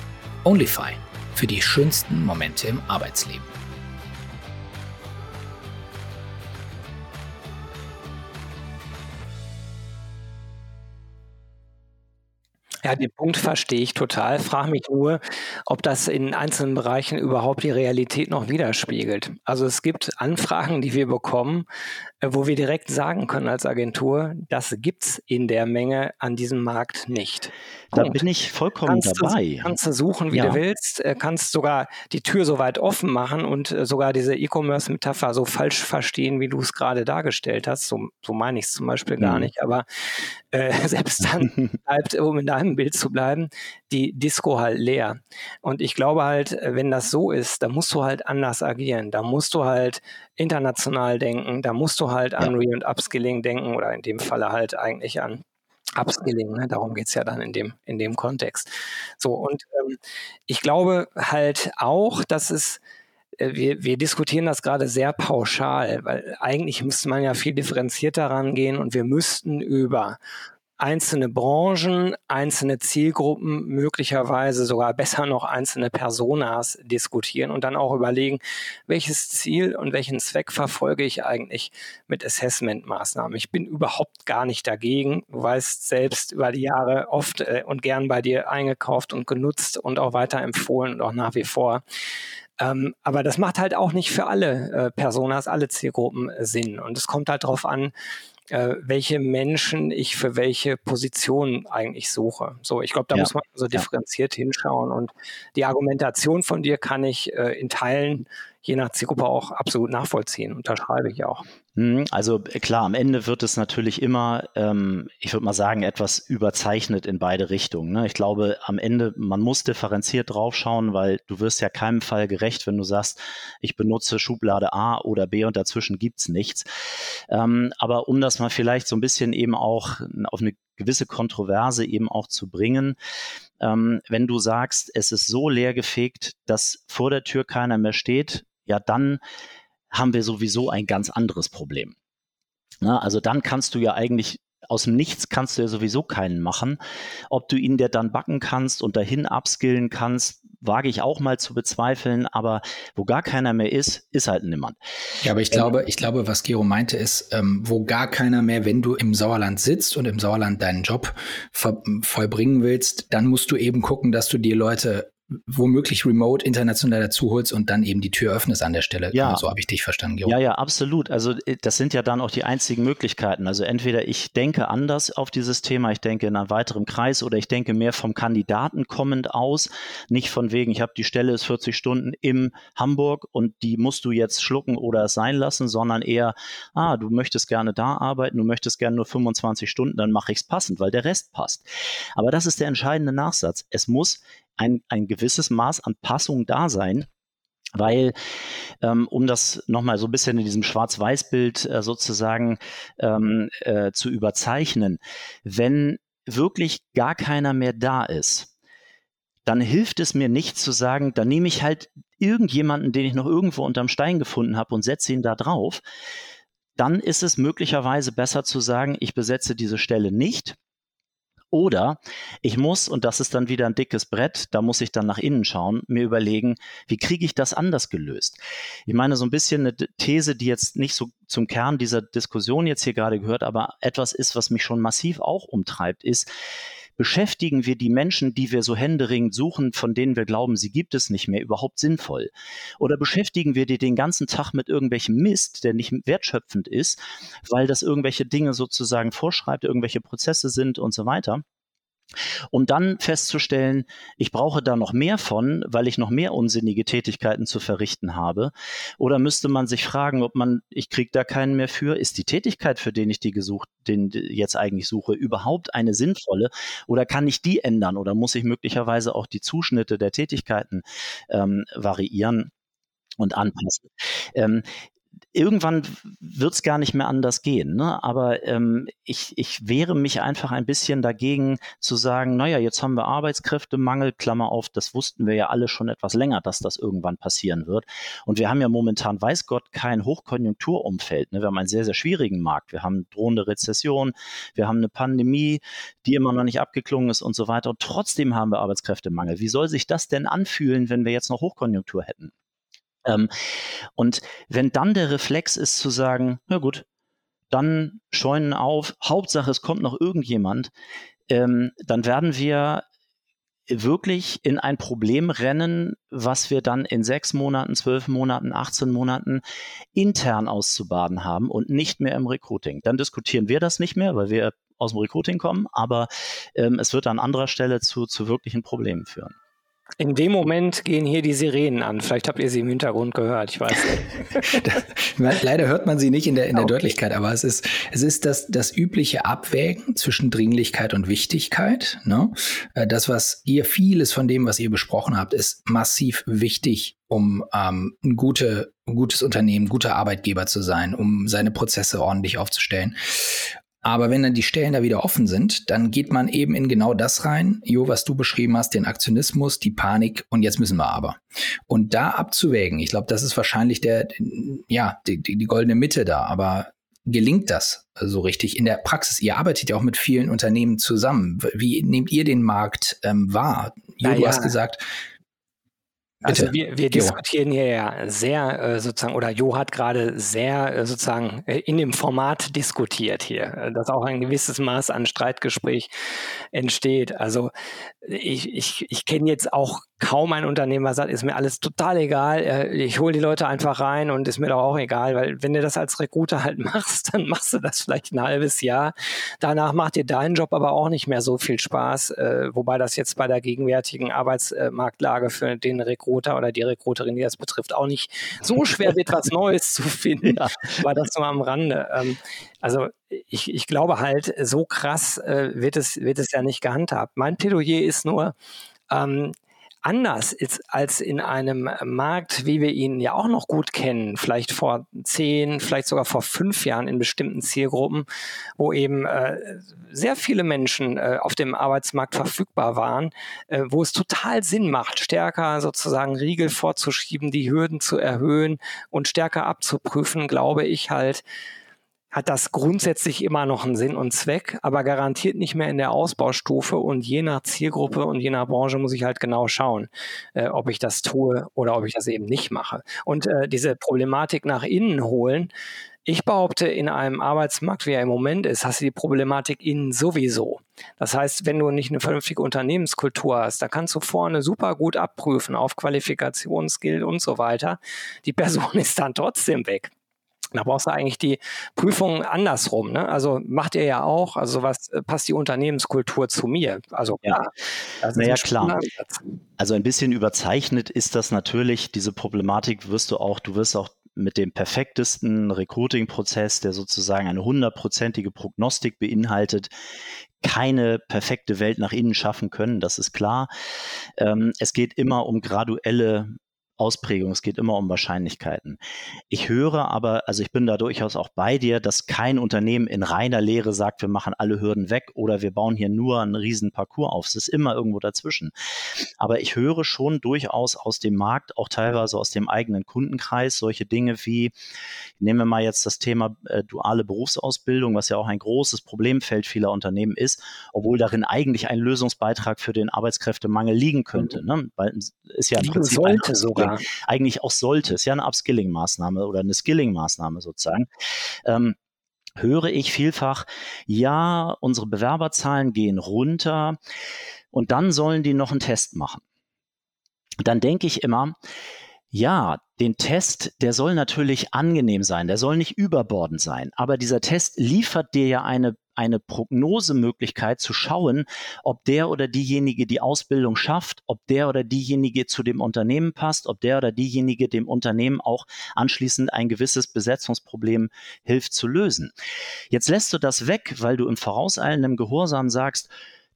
Onlyfy für die schönsten Momente im Arbeitsleben. Ja, den Punkt verstehe ich total. Frage mich nur, ob das in einzelnen Bereichen überhaupt die Realität noch widerspiegelt. Also es gibt Anfragen, die wir bekommen, äh, wo wir direkt sagen können als Agentur, das gibt es in der Menge an diesem Markt nicht. Da Punkt. bin ich vollkommen kannst dabei. Du, kannst du suchen, wie ja. du willst, äh, kannst sogar die Tür so weit offen machen und äh, sogar diese E-Commerce-Metapher so falsch verstehen, wie du es gerade dargestellt hast. So, so meine ich es zum Beispiel gar mhm. nicht. Aber äh, selbst dann bleibt, um in deinem Bild zu bleiben, die Disco halt leer. Und ich glaube halt, wenn das so ist, dann musst du halt anders agieren. Da musst du halt international denken, da musst du halt an. Re- und Upskilling denken oder in dem Falle halt eigentlich an Upskilling, ne? darum geht es ja dann in dem, in dem Kontext. So, und ähm, ich glaube halt auch, dass es äh, wir, wir diskutieren das gerade sehr pauschal, weil eigentlich müsste man ja viel differenzierter rangehen und wir müssten über einzelne Branchen, einzelne Zielgruppen, möglicherweise sogar besser noch einzelne Personas diskutieren und dann auch überlegen, welches Ziel und welchen Zweck verfolge ich eigentlich mit Assessment-Maßnahmen. Ich bin überhaupt gar nicht dagegen. Du weißt selbst über die Jahre oft äh, und gern bei dir eingekauft und genutzt und auch weiterempfohlen und auch nach wie vor. Ähm, aber das macht halt auch nicht für alle äh, Personas, alle Zielgruppen äh, Sinn. Und es kommt halt darauf an, äh, welche Menschen ich für welche Position eigentlich suche. So, ich glaube, da ja. muss man so differenziert ja. hinschauen und die Argumentation von dir kann ich äh, in Teilen je nach Zielgruppe auch absolut nachvollziehen. Unterschreibe ich auch. Mhm, also äh, klar, am Ende wird es natürlich immer, ähm, ich würde mal sagen, etwas überzeichnet in beide Richtungen. Ne? Ich glaube, am Ende, man muss differenziert draufschauen, weil du wirst ja keinem Fall gerecht, wenn du sagst, ich benutze Schublade A oder B und dazwischen gibt's nichts. Ähm, aber um das mal vielleicht so ein bisschen eben auch auf eine gewisse Kontroverse eben auch zu bringen, ähm, wenn du sagst, es ist so leer gefegt, dass vor der Tür keiner mehr steht, ja dann haben wir sowieso ein ganz anderes Problem. Na, also dann kannst du ja eigentlich aus dem Nichts kannst du ja sowieso keinen machen. Ob du ihn dir dann backen kannst und dahin upskillen kannst, wage ich auch mal zu bezweifeln, aber wo gar keiner mehr ist, ist halt niemand. Ja, aber ich ähm, glaube, ich glaube, was Gero meinte, ist, ähm, wo gar keiner mehr, wenn du im Sauerland sitzt und im Sauerland deinen Job vollbringen willst, dann musst du eben gucken, dass du dir Leute womöglich remote international dazu holst und dann eben die Tür öffnest an der Stelle. Ja. So habe ich dich verstanden, Georg. Ja, ja, absolut. Also äh, das sind ja dann auch die einzigen Möglichkeiten. Also entweder ich denke anders auf dieses Thema, ich denke in einem weiteren Kreis oder ich denke mehr vom Kandidaten kommend aus, nicht von wegen, ich habe die Stelle ist 40 Stunden im Hamburg und die musst du jetzt schlucken oder es sein lassen, sondern eher, ah, du möchtest gerne da arbeiten, du möchtest gerne nur 25 Stunden, dann mache ich es passend, weil der Rest passt. Aber das ist der entscheidende Nachsatz. Es muss ein, ein gewisses Maß an Passung da sein, weil, ähm, um das nochmal so ein bisschen in diesem Schwarz-Weiß-Bild äh, sozusagen ähm, äh, zu überzeichnen, wenn wirklich gar keiner mehr da ist, dann hilft es mir nicht zu sagen, dann nehme ich halt irgendjemanden, den ich noch irgendwo unterm Stein gefunden habe und setze ihn da drauf. Dann ist es möglicherweise besser zu sagen, ich besetze diese Stelle nicht, oder ich muss, und das ist dann wieder ein dickes Brett, da muss ich dann nach innen schauen, mir überlegen, wie kriege ich das anders gelöst? Ich meine, so ein bisschen eine These, die jetzt nicht so zum Kern dieser Diskussion jetzt hier gerade gehört, aber etwas ist, was mich schon massiv auch umtreibt, ist, beschäftigen wir die Menschen, die wir so händeringend suchen, von denen wir glauben, sie gibt es nicht mehr, überhaupt sinnvoll? Oder beschäftigen wir die den ganzen Tag mit irgendwelchem Mist, der nicht wertschöpfend ist, weil das irgendwelche Dinge sozusagen vorschreibt, irgendwelche Prozesse sind und so weiter? Um dann festzustellen, ich brauche da noch mehr von, weil ich noch mehr unsinnige Tätigkeiten zu verrichten habe? Oder müsste man sich fragen, ob man, ich kriege da keinen mehr für, ist die Tätigkeit, für den ich die gesucht, den jetzt eigentlich suche, überhaupt eine sinnvolle? Oder kann ich die ändern? Oder muss ich möglicherweise auch die Zuschnitte der Tätigkeiten ähm, variieren? und anpassen. Ähm, irgendwann wird es gar nicht mehr anders gehen. Ne? Aber ähm, ich, ich wehre mich einfach ein bisschen dagegen zu sagen, naja, jetzt haben wir Arbeitskräftemangel, Klammer auf, das wussten wir ja alle schon etwas länger, dass das irgendwann passieren wird. Und wir haben ja momentan, weiß Gott, kein Hochkonjunkturumfeld. Ne? Wir haben einen sehr, sehr schwierigen Markt. Wir haben drohende Rezession, wir haben eine Pandemie, die immer noch nicht abgeklungen ist und so weiter. Und trotzdem haben wir Arbeitskräftemangel. Wie soll sich das denn anfühlen, wenn wir jetzt noch Hochkonjunktur hätten? Ähm, und wenn dann der Reflex ist zu sagen, na gut, dann Scheunen auf, Hauptsache es kommt noch irgendjemand, ähm, dann werden wir wirklich in ein Problem rennen, was wir dann in sechs Monaten, zwölf Monaten, 18 Monaten intern auszubaden haben und nicht mehr im Recruiting. Dann diskutieren wir das nicht mehr, weil wir aus dem Recruiting kommen, aber ähm, es wird an anderer Stelle zu, zu wirklichen Problemen führen. In dem Moment gehen hier die Sirenen an. Vielleicht habt ihr sie im Hintergrund gehört, ich weiß nicht. Leider hört man sie nicht in der, in der okay. Deutlichkeit, aber es ist, es ist das, das übliche Abwägen zwischen Dringlichkeit und Wichtigkeit. Ne? Äh, das, was ihr, vieles von dem, was ihr besprochen habt, ist massiv wichtig, um ähm, ein, gute, ein gutes Unternehmen, guter Arbeitgeber zu sein, um seine Prozesse ordentlich aufzustellen. Aber wenn dann die Stellen da wieder offen sind, dann geht man eben in genau das rein, Jo, was du beschrieben hast, den Aktionismus, die Panik und jetzt müssen wir aber. Und da abzuwägen, ich glaube, das ist wahrscheinlich der, ja, die, die, die goldene Mitte da, aber gelingt das so richtig in der Praxis? Ihr arbeitet ja auch mit vielen Unternehmen zusammen. Wie nehmt ihr den Markt ähm, wahr? Jo, ja, du hast gesagt, also wir, wir diskutieren hier ja sehr äh, sozusagen, oder Jo hat gerade sehr äh, sozusagen äh, in dem Format diskutiert hier, äh, dass auch ein gewisses Maß an Streitgespräch entsteht. Also ich, ich, ich kenne jetzt auch kaum ein Unternehmer sagt, ist mir alles total egal, äh, ich hole die Leute einfach rein und ist mir doch auch egal, weil wenn du das als Recruiter halt machst, dann machst du das vielleicht ein halbes Jahr. Danach macht dir dein Job aber auch nicht mehr so viel Spaß, äh, wobei das jetzt bei der gegenwärtigen Arbeitsmarktlage für den Recruiter oder die Recruiterin, die das betrifft, auch nicht so schwer wird, was Neues zu finden. Ja. War das nur am Rande. Ähm, also ich, ich glaube halt, so krass äh, wird, es, wird es ja nicht gehandhabt. Mein Plädoyer ist nur, ähm, anders ist als in einem Markt, wie wir ihn ja auch noch gut kennen, vielleicht vor zehn, vielleicht sogar vor fünf Jahren in bestimmten Zielgruppen, wo eben äh, sehr viele Menschen äh, auf dem Arbeitsmarkt verfügbar waren, äh, wo es total Sinn macht, stärker sozusagen Riegel vorzuschieben, die Hürden zu erhöhen und stärker abzuprüfen, glaube ich halt, hat das grundsätzlich immer noch einen Sinn und Zweck, aber garantiert nicht mehr in der Ausbaustufe und je nach Zielgruppe und je nach Branche muss ich halt genau schauen, äh, ob ich das tue oder ob ich das eben nicht mache. Und äh, diese Problematik nach innen holen, ich behaupte, in einem Arbeitsmarkt, wie er im Moment ist, hast du die Problematik innen sowieso. Das heißt, wenn du nicht eine vernünftige Unternehmenskultur hast, da kannst du vorne super gut abprüfen auf Qualifikation, Skill und so weiter. Die Person ist dann trotzdem weg. Da brauchst du eigentlich die Prüfung andersrum. Ne? Also macht ihr ja auch, also was äh, passt die Unternehmenskultur zu mir? Also ja, also naja, klar. Also ein bisschen überzeichnet ist das natürlich, diese Problematik wirst du auch, du wirst auch mit dem perfektesten Recruiting-Prozess, der sozusagen eine hundertprozentige Prognostik beinhaltet, keine perfekte Welt nach innen schaffen können, das ist klar. Ähm, es geht immer um graduelle Ausprägung, es geht immer um Wahrscheinlichkeiten. Ich höre aber, also ich bin da durchaus auch bei dir, dass kein Unternehmen in reiner Lehre sagt, wir machen alle Hürden weg oder wir bauen hier nur einen riesen Parcours auf. Es ist immer irgendwo dazwischen. Aber ich höre schon durchaus aus dem Markt, auch teilweise aus dem eigenen Kundenkreis, solche Dinge wie, nehmen wir mal jetzt das Thema äh, duale Berufsausbildung, was ja auch ein großes Problemfeld vieler Unternehmen ist, obwohl darin eigentlich ein Lösungsbeitrag für den Arbeitskräftemangel liegen könnte. Ne? Weil es ist ja im Prinzip sollte sogar ja. eigentlich auch sollte. Es ist ja eine Upskilling-Maßnahme oder eine Skilling-Maßnahme sozusagen. Ähm, höre ich vielfach, ja, unsere Bewerberzahlen gehen runter und dann sollen die noch einen Test machen. Dann denke ich immer, ja, den Test, der soll natürlich angenehm sein, der soll nicht überbordend sein, aber dieser Test liefert dir ja eine eine Prognosemöglichkeit zu schauen, ob der oder diejenige die Ausbildung schafft, ob der oder diejenige zu dem Unternehmen passt, ob der oder diejenige dem Unternehmen auch anschließend ein gewisses Besetzungsproblem hilft zu lösen. Jetzt lässt du das weg, weil du im vorauseilenden Gehorsam sagst,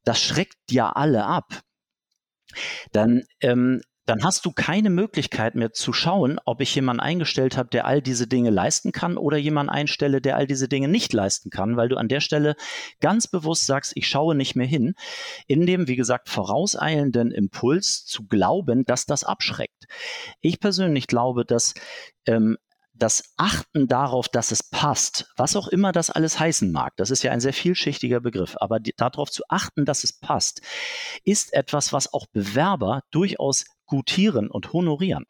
das schreckt ja alle ab. Dann ähm, dann hast du keine Möglichkeit mehr zu schauen, ob ich jemanden eingestellt habe, der all diese Dinge leisten kann oder jemanden einstelle, der all diese Dinge nicht leisten kann, weil du an der Stelle ganz bewusst sagst, ich schaue nicht mehr hin, in dem, wie gesagt, vorauseilenden Impuls zu glauben, dass das abschreckt. Ich persönlich glaube, dass ähm, das Achten darauf, dass es passt, was auch immer das alles heißen mag, das ist ja ein sehr vielschichtiger Begriff, aber die, darauf zu achten, dass es passt, ist etwas, was auch Bewerber durchaus gutieren und honorieren.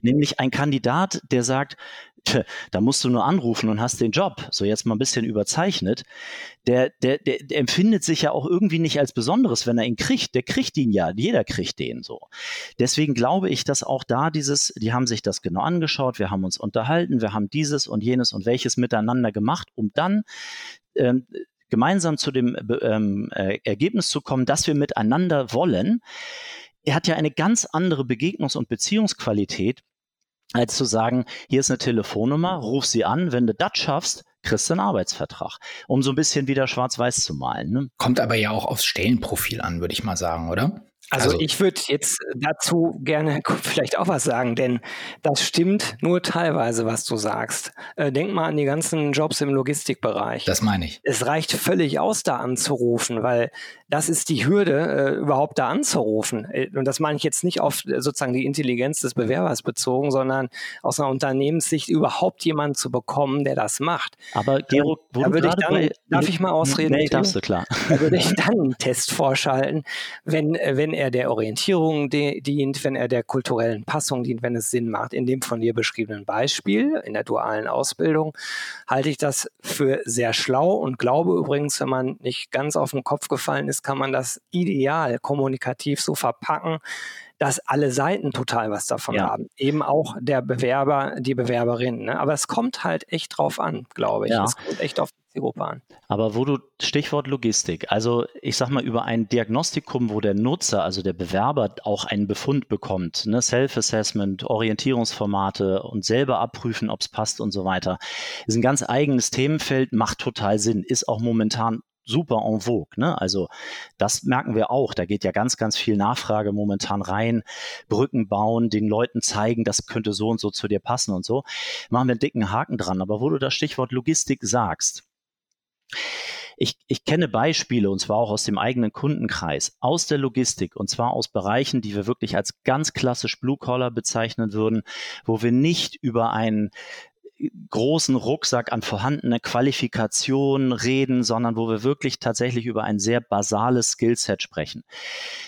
Nämlich ein Kandidat, der sagt, da musst du nur anrufen und hast den Job, so jetzt mal ein bisschen überzeichnet, der, der, der, der empfindet sich ja auch irgendwie nicht als Besonderes, wenn er ihn kriegt. Der kriegt ihn ja, jeder kriegt den so. Deswegen glaube ich, dass auch da dieses, die haben sich das genau angeschaut, wir haben uns unterhalten, wir haben dieses und jenes und welches miteinander gemacht, um dann ähm, gemeinsam zu dem ähm, äh, Ergebnis zu kommen, dass wir miteinander wollen er hat ja eine ganz andere Begegnungs- und Beziehungsqualität, als zu sagen, hier ist eine Telefonnummer, ruf sie an, wenn du das schaffst, kriegst du einen Arbeitsvertrag, um so ein bisschen wieder schwarz-weiß zu malen. Ne? Kommt aber ja auch aufs Stellenprofil an, würde ich mal sagen, oder? Also, also ich würde jetzt dazu gerne vielleicht auch was sagen, denn das stimmt nur teilweise, was du sagst. Äh, denk mal an die ganzen Jobs im Logistikbereich. Das meine ich. Es reicht völlig aus, da anzurufen, weil das ist die Hürde, äh, überhaupt da anzurufen. Äh, und das meine ich jetzt nicht auf sozusagen die Intelligenz des Bewerbers bezogen, sondern aus einer Unternehmenssicht überhaupt jemanden zu bekommen, der das macht. Aber Gero, da würde ich dann, darf ich mal ausreden? Nee, darfst du, klar. Da würde ich dann einen Test vorschalten, wenn, wenn er der Orientierung dient, wenn er der kulturellen Passung dient, wenn es Sinn macht. In dem von dir beschriebenen Beispiel in der dualen Ausbildung halte ich das für sehr schlau und glaube übrigens, wenn man nicht ganz auf den Kopf gefallen ist, kann man das ideal kommunikativ so verpacken, dass alle Seiten total was davon ja. haben. Eben auch der Bewerber, die Bewerberin. Ne? Aber es kommt halt echt drauf an, glaube ich. Ja. Es kommt echt auf die Zielgruppe an. Aber wo du, Stichwort Logistik, also ich sag mal über ein Diagnostikum, wo der Nutzer, also der Bewerber auch einen Befund bekommt, ne? Self-Assessment, Orientierungsformate und selber abprüfen, ob es passt und so weiter, ist ein ganz eigenes Themenfeld, macht total Sinn, ist auch momentan super en vogue. Ne? Also das merken wir auch. Da geht ja ganz, ganz viel Nachfrage momentan rein. Brücken bauen, den Leuten zeigen, das könnte so und so zu dir passen und so. Machen wir einen dicken Haken dran. Aber wo du das Stichwort Logistik sagst, ich, ich kenne Beispiele, und zwar auch aus dem eigenen Kundenkreis, aus der Logistik, und zwar aus Bereichen, die wir wirklich als ganz klassisch Blue Collar bezeichnen würden, wo wir nicht über einen großen Rucksack an vorhandene Qualifikationen reden, sondern wo wir wirklich tatsächlich über ein sehr basales Skillset sprechen.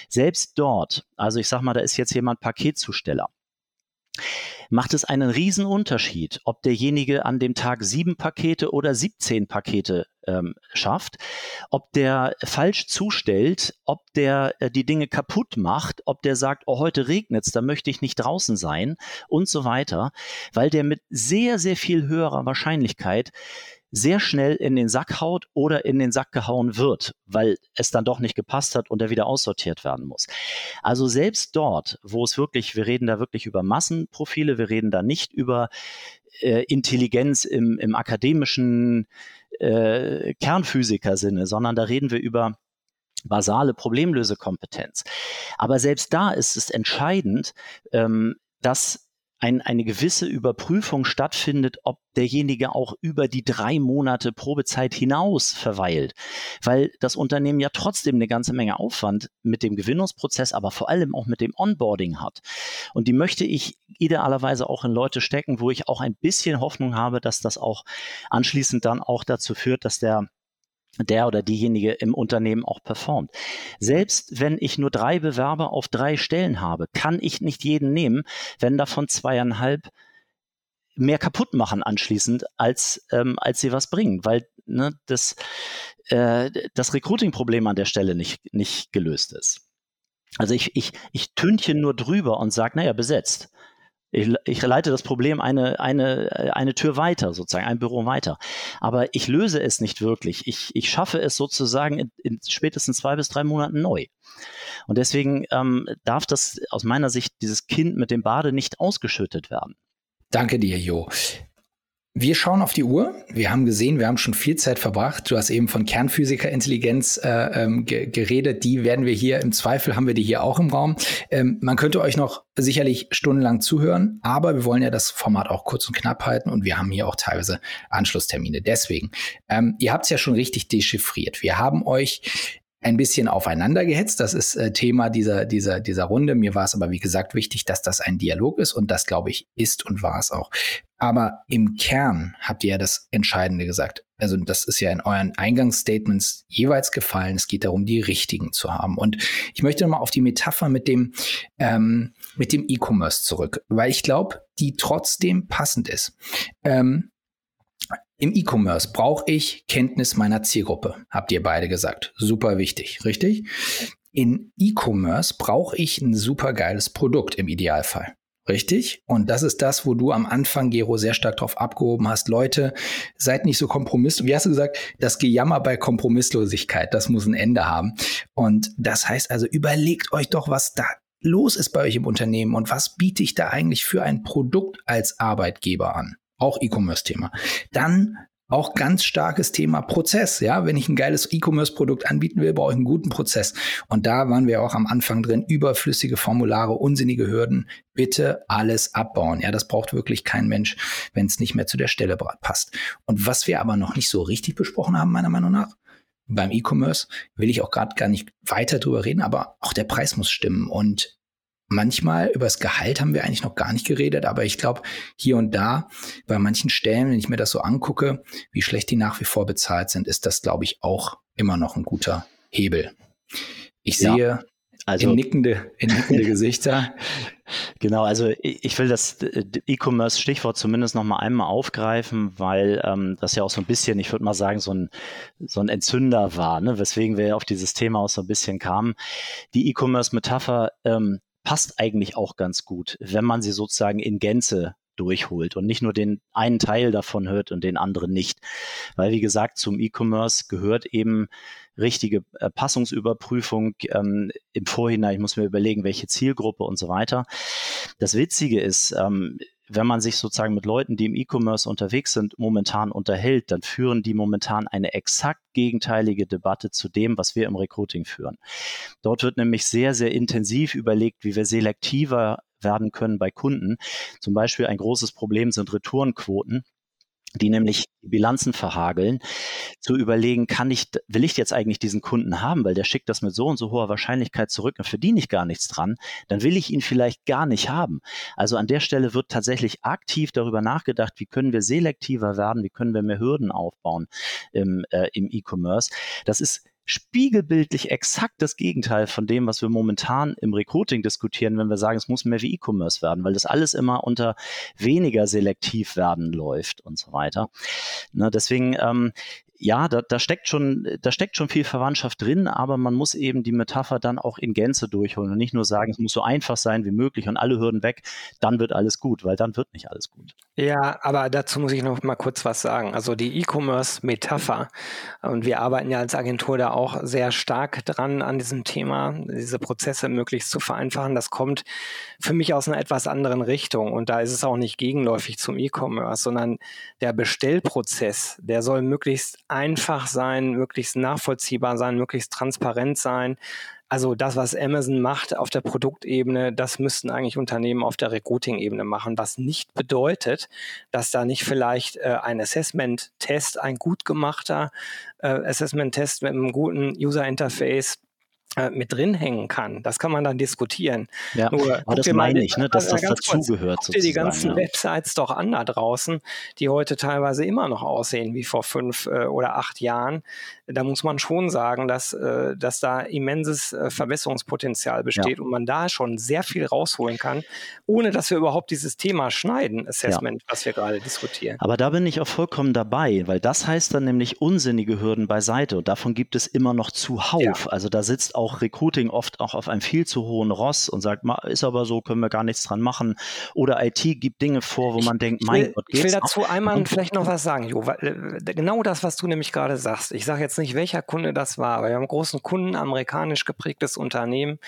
Selbst dort, also ich sag mal, da ist jetzt jemand Paketzusteller macht es einen riesen ob derjenige an dem Tag sieben Pakete oder 17 Pakete ähm, schafft, ob der falsch zustellt, ob der äh, die Dinge kaputt macht, ob der sagt, oh, heute regnet's, da möchte ich nicht draußen sein und so weiter, weil der mit sehr, sehr viel höherer Wahrscheinlichkeit sehr schnell in den Sack haut oder in den Sack gehauen wird, weil es dann doch nicht gepasst hat und er wieder aussortiert werden muss. Also selbst dort, wo es wirklich, wir reden da wirklich über Massenprofile, wir reden da nicht über äh, Intelligenz im, im akademischen äh, Kernphysiker-Sinne, sondern da reden wir über basale Problemlösekompetenz. Aber selbst da ist es entscheidend, ähm, dass ein, eine gewisse Überprüfung stattfindet, ob derjenige auch über die drei Monate Probezeit hinaus verweilt. Weil das Unternehmen ja trotzdem eine ganze Menge Aufwand mit dem Gewinnungsprozess, aber vor allem auch mit dem Onboarding hat. Und die möchte ich idealerweise auch in Leute stecken, wo ich auch ein bisschen Hoffnung habe, dass das auch anschließend dann auch dazu führt, dass der der oder diejenige im Unternehmen auch performt. Selbst wenn ich nur drei Bewerber auf drei Stellen habe, kann ich nicht jeden nehmen, wenn davon zweieinhalb mehr kaputt machen anschließend, als, ähm, als sie was bringen, weil ne, das, äh, das Recruiting-Problem an der Stelle nicht, nicht gelöst ist. Also ich, ich, ich tünche nur drüber und sage, naja, besetzt. Ich, ich leite das Problem eine, eine, eine Tür weiter, sozusagen, ein Büro weiter. Aber ich löse es nicht wirklich. Ich, ich schaffe es sozusagen in, in spätestens zwei bis drei Monaten neu. Und deswegen ähm, darf das aus meiner Sicht dieses Kind mit dem Bade nicht ausgeschüttet werden. Danke dir, Jo. Wir schauen auf die Uhr. Wir haben gesehen, wir haben schon viel Zeit verbracht. Du hast eben von Kernphysikerintelligenz äh, ähm, geredet. Die werden wir hier im Zweifel haben wir die hier auch im Raum. Ähm, man könnte euch noch sicherlich stundenlang zuhören, aber wir wollen ja das Format auch kurz und knapp halten und wir haben hier auch teilweise Anschlusstermine. Deswegen, ähm, ihr habt es ja schon richtig dechiffriert. Wir haben euch ein bisschen aufeinander gehetzt. Das ist äh, Thema dieser, dieser, dieser Runde. Mir war es aber, wie gesagt, wichtig, dass das ein Dialog ist und das, glaube ich, ist und war es auch. Aber im Kern habt ihr ja das Entscheidende gesagt. Also das ist ja in euren Eingangsstatements jeweils gefallen. Es geht darum, die richtigen zu haben. Und ich möchte nochmal auf die Metapher mit dem ähm, mit dem E-Commerce zurück, weil ich glaube, die trotzdem passend ist. Ähm, im E-Commerce brauche ich Kenntnis meiner Zielgruppe, habt ihr beide gesagt. Super wichtig, richtig? In E-Commerce brauche ich ein super geiles Produkt im Idealfall. Richtig? Und das ist das, wo du am Anfang, Gero, sehr stark drauf abgehoben hast. Leute, seid nicht so kompromisslos. Wie hast du gesagt? Das Gejammer bei Kompromisslosigkeit, das muss ein Ende haben. Und das heißt also, überlegt euch doch, was da los ist bei euch im Unternehmen und was biete ich da eigentlich für ein Produkt als Arbeitgeber an? Auch E-Commerce-Thema. Dann auch ganz starkes Thema Prozess. Ja, wenn ich ein geiles E-Commerce-Produkt anbieten will, brauche ich einen guten Prozess. Und da waren wir auch am Anfang drin. Überflüssige Formulare, unsinnige Hürden. Bitte alles abbauen. Ja, das braucht wirklich kein Mensch, wenn es nicht mehr zu der Stelle passt. Und was wir aber noch nicht so richtig besprochen haben, meiner Meinung nach, beim E-Commerce will ich auch gerade gar nicht weiter drüber reden, aber auch der Preis muss stimmen. Und Manchmal über das Gehalt haben wir eigentlich noch gar nicht geredet, aber ich glaube, hier und da, bei manchen Stellen, wenn ich mir das so angucke, wie schlecht die nach wie vor bezahlt sind, ist das, glaube ich, auch immer noch ein guter Hebel. Ich sehe Also, in nickende, in nickende Gesichter. Genau, also ich will das E-Commerce-Stichwort zumindest noch mal einmal aufgreifen, weil ähm, das ja auch so ein bisschen, ich würde mal sagen, so ein, so ein Entzünder war, ne? weswegen wir auf dieses Thema auch so ein bisschen kamen. Die E-Commerce-Metapher ähm, passt eigentlich auch ganz gut, wenn man sie sozusagen in Gänze durchholt und nicht nur den einen Teil davon hört und den anderen nicht. Weil, wie gesagt, zum E-Commerce gehört eben richtige äh, Passungsüberprüfung ähm, im Vorhinein. Ich muss mir überlegen, welche Zielgruppe und so weiter. Das Witzige ist, ähm, wenn man sich sozusagen mit Leuten, die im E-Commerce unterwegs sind, momentan unterhält, dann führen die momentan eine exakt gegenteilige Debatte zu dem, was wir im Recruiting führen. Dort wird nämlich sehr, sehr intensiv überlegt, wie wir selektiver werden können bei Kunden. Zum Beispiel ein großes Problem sind Retourenquoten die nämlich Bilanzen verhageln, zu überlegen, kann ich, will ich jetzt eigentlich diesen Kunden haben, weil der schickt das mit so und so hoher Wahrscheinlichkeit zurück und verdiene ich gar nichts dran, dann will ich ihn vielleicht gar nicht haben. Also an der Stelle wird tatsächlich aktiv darüber nachgedacht, wie können wir selektiver werden, wie können wir mehr Hürden aufbauen im, äh, im E-Commerce. Das ist spiegelbildlich exakt das Gegenteil von dem, was wir momentan im Recruiting diskutieren, wenn wir sagen, es muss mehr wie E-Commerce werden, weil das alles immer unter weniger selektiv werden läuft und so weiter. Ne, deswegen ähm, ja, da, da steckt schon, da steckt schon viel Verwandtschaft drin, aber man muss eben die Metapher dann auch in Gänze durchholen und nicht nur sagen, es muss so einfach sein wie möglich und alle Hürden weg, dann wird alles gut, weil dann wird nicht alles gut. Ja, aber dazu muss ich noch mal kurz was sagen. Also die E-Commerce-Metapher, und wir arbeiten ja als Agentur da auch sehr stark dran an diesem Thema, diese Prozesse möglichst zu vereinfachen. Das kommt für mich aus einer etwas anderen Richtung und da ist es auch nicht gegenläufig zum E-Commerce, sondern der Bestellprozess, der soll möglichst einfach sein, möglichst nachvollziehbar sein, möglichst transparent sein. Also das, was Amazon macht auf der Produktebene, das müssten eigentlich Unternehmen auf der Recruiting-Ebene machen, was nicht bedeutet, dass da nicht vielleicht äh, ein Assessment-Test, ein gut gemachter äh, Assessment-Test mit einem guten User-Interface mit drin hängen kann. Das kann man dann diskutieren. Ja, Nur, aber das meine ich, ne, dass das dazugehört. Guck dir die ganzen ja. Websites doch an da draußen, die heute teilweise immer noch aussehen wie vor fünf äh, oder acht Jahren. Da muss man schon sagen, dass, äh, dass da immenses äh, Verbesserungspotenzial besteht ja. und man da schon sehr viel rausholen kann, ohne dass wir überhaupt dieses Thema schneiden, Assessment, ja. was wir gerade diskutieren. Aber da bin ich auch vollkommen dabei, weil das heißt dann nämlich unsinnige Hürden beiseite und davon gibt es immer noch zuhauf. Also da sitzt auch Recruiting oft auch auf einem viel zu hohen Ross und sagt, ist aber so, können wir gar nichts dran machen. Oder IT gibt Dinge vor, wo man denkt, mein will, Gott, geht's Ich will dazu noch? einmal vielleicht noch was sagen, Jo. Äh, genau das, was du nämlich gerade sagst. Ich sage jetzt nicht, welcher Kunde das war, aber wir haben großen Kunden, amerikanisch geprägtes Unternehmen,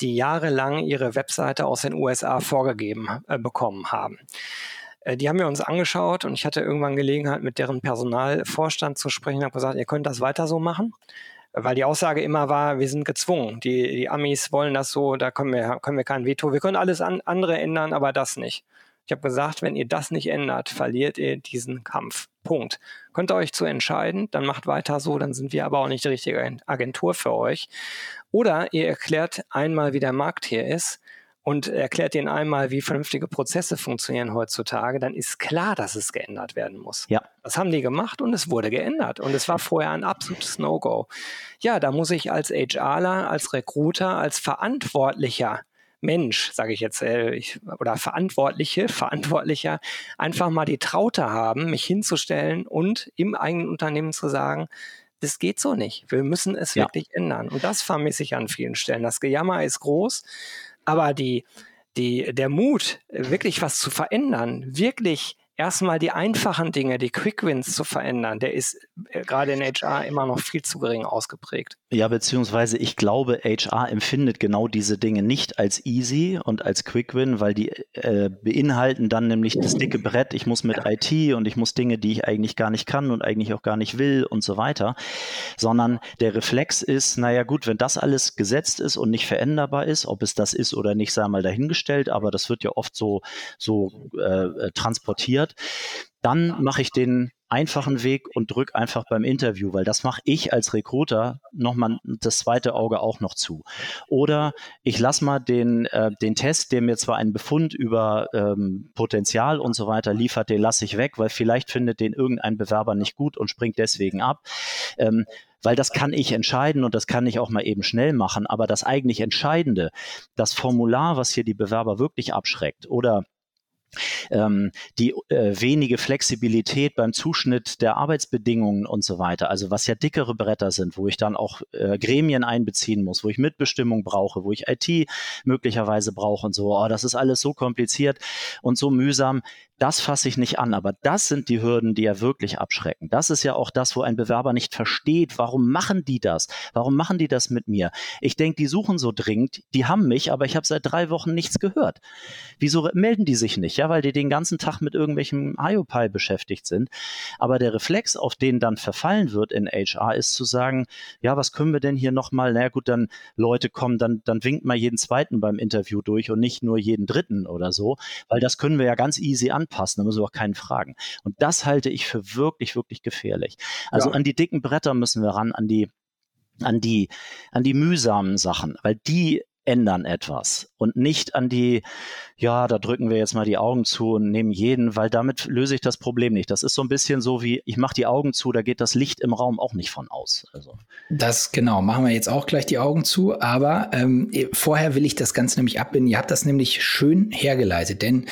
die jahrelang ihre Webseite aus den USA vorgegeben äh, bekommen haben äh, die haben wir uns angeschaut und ich hatte irgendwann Gelegenheit, mit deren Personalvorstand zu sprechen und habe gesagt, ihr könnt das weiter so machen weil die Aussage immer war, wir sind gezwungen. Die, die Amis wollen das so, da können wir, können wir kein Veto. Wir können alles an, andere ändern, aber das nicht. Ich habe gesagt, wenn ihr das nicht ändert, verliert ihr diesen Kampf. Punkt. Könnt ihr euch zu entscheiden, dann macht weiter so, dann sind wir aber auch nicht die richtige Agentur für euch. Oder ihr erklärt einmal, wie der Markt hier ist und erklärt ihnen einmal, wie vernünftige Prozesse funktionieren heutzutage, dann ist klar, dass es geändert werden muss. Ja. Das haben die gemacht und es wurde geändert. Und es war vorher ein absolutes No-Go. Ja, da muss ich als HRler, als Recruiter, als Verantwortlicher Mensch, sage ich jetzt, äh, ich, oder Verantwortliche, Verantwortlicher, einfach mal die Traute haben, mich hinzustellen und im eigenen Unternehmen zu sagen, das geht so nicht. Wir müssen es ja. wirklich ändern. Und das vermisse ich an vielen Stellen. Das Gejammer ist groß. Aber die, die, der Mut, wirklich was zu verändern, wirklich erstmal die einfachen Dinge, die Quick Wins zu verändern, der ist äh, gerade in HR immer noch viel zu gering ausgeprägt. Ja, beziehungsweise ich glaube, HR empfindet genau diese Dinge nicht als easy und als Quick Win, weil die äh, beinhalten dann nämlich das dicke Brett, ich muss mit IT und ich muss Dinge, die ich eigentlich gar nicht kann und eigentlich auch gar nicht will und so weiter, sondern der Reflex ist, naja gut, wenn das alles gesetzt ist und nicht veränderbar ist, ob es das ist oder nicht, sei mal dahingestellt, aber das wird ja oft so, so äh, transportiert. wird, dann mache ich den einfachen Weg und drücke einfach beim Interview, weil das mache ich als Recruiter nochmal das zweite Auge auch noch zu. Oder ich lasse mal den, äh, den Test, der mir zwar einen Befund über ähm, Potenzial und so weiter liefert, den lasse ich weg, weil vielleicht findet den irgendein Bewerber nicht gut und springt deswegen ab. Ähm, weil das kann ich entscheiden und das kann ich auch mal eben schnell machen. Aber das eigentlich Entscheidende, das Formular, was hier die Bewerber wirklich abschreckt oder ähm, die äh, wenige Flexibilität beim Zuschnitt der Arbeitsbedingungen und so weiter, also was ja dickere Bretter sind, wo ich dann auch äh, Gremien einbeziehen muss, wo ich Mitbestimmung brauche, wo ich IT möglicherweise brauche und so, oh, das ist alles so kompliziert und so mühsam, das fasse ich nicht an. Aber das sind die Hürden, die ja wirklich abschrecken. Das ist ja auch das, wo ein Bewerber nicht versteht, warum machen die das? Warum machen die das mit mir? Ich denke, die suchen so dringend, die haben mich, aber ich habe seit drei Wochen nichts gehört. Wieso melden die sich nicht? Ja, weil die den ganzen Tag mit irgendwelchem IOPI beschäftigt sind. Aber der Reflex, auf den dann verfallen wird in HR, ist zu sagen, ja, was können wir denn hier nochmal? Na gut, dann Leute kommen, dann, dann winkt mal jeden zweiten beim Interview durch und nicht nur jeden dritten oder so, weil das können wir ja ganz easy an anpassen, da müssen wir auch keinen fragen. Und das halte ich für wirklich, wirklich gefährlich. Also ja. an die dicken Bretter müssen wir ran, an die an die, an die mühsamen Sachen, weil die ändern etwas und nicht an die, ja, da drücken wir jetzt mal die Augen zu und nehmen jeden, weil damit löse ich das Problem nicht. Das ist so ein bisschen so wie, ich mache die Augen zu, da geht das Licht im Raum auch nicht von aus. Also. Das genau, machen wir jetzt auch gleich die Augen zu, aber ähm, vorher will ich das Ganze nämlich abbinden. Ihr habt das nämlich schön hergeleitet, denn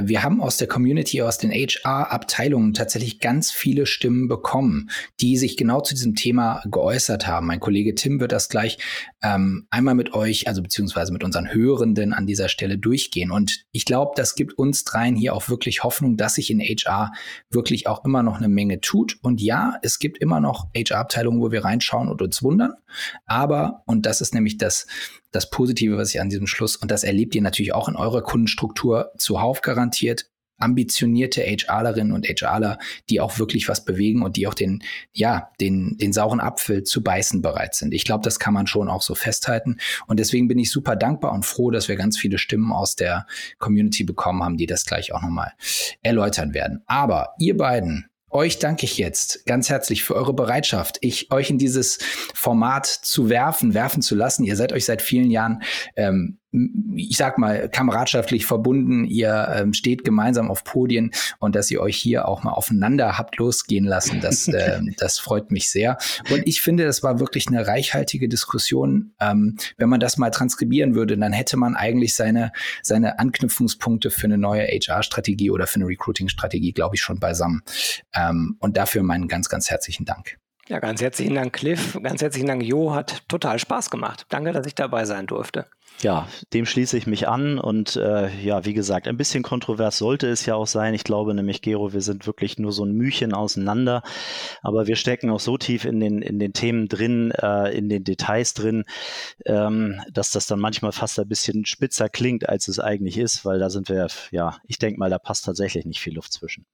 wir haben aus der Community, aus den HR-Abteilungen tatsächlich ganz viele Stimmen bekommen, die sich genau zu diesem Thema geäußert haben. Mein Kollege Tim wird das gleich ähm, einmal mit euch, also beziehungsweise mit unseren Hörenden an dieser Stelle durchgehen. Und ich glaube, das gibt uns dreien hier auch wirklich Hoffnung, dass sich in HR wirklich auch immer noch eine Menge tut. Und ja, es gibt immer noch HR-Abteilungen, wo wir reinschauen und uns wundern. Aber, und das ist nämlich das, das Positive, was ich an diesem Schluss, und das erlebt ihr natürlich auch in eurer Kundenstruktur zuhauf garantiert, ambitionierte HRlerinnen und HRler, die auch wirklich was bewegen und die auch den, ja, den, den sauren Apfel zu beißen bereit sind. Ich glaube, das kann man schon auch so festhalten. Und deswegen bin ich super dankbar und froh, dass wir ganz viele Stimmen aus der Community bekommen haben, die das gleich auch nochmal erläutern werden. Aber ihr beiden, euch danke ich jetzt ganz herzlich für eure Bereitschaft, ich euch in dieses Format zu werfen, werfen zu lassen. Ihr seid euch seit vielen Jahren ähm, ich sag mal, kameradschaftlich verbunden. Ihr ähm, steht gemeinsam auf Podien und dass ihr euch hier auch mal aufeinander habt losgehen lassen, das, äh, das freut mich sehr. Und ich finde, das war wirklich eine reichhaltige Diskussion. Ähm, wenn man das mal transkribieren würde, dann hätte man eigentlich seine, seine Anknüpfungspunkte für eine neue HR-Strategie oder für eine Recruiting-Strategie, glaube ich, schon beisammen. Ähm, und dafür meinen ganz, ganz herzlichen Dank. Ja, ganz herzlichen Dank, Cliff. Ganz herzlichen Dank, Jo. Hat total Spaß gemacht. Danke, dass ich dabei sein durfte. Ja, dem schließe ich mich an und äh, ja, wie gesagt, ein bisschen kontrovers sollte es ja auch sein. Ich glaube nämlich, Gero, wir sind wirklich nur so ein Mühchen auseinander, aber wir stecken auch so tief in den, in den Themen drin, äh, in den Details drin, ähm, dass das dann manchmal fast ein bisschen spitzer klingt, als es eigentlich ist, weil da sind wir, ja, ich denke mal, da passt tatsächlich nicht viel Luft zwischen.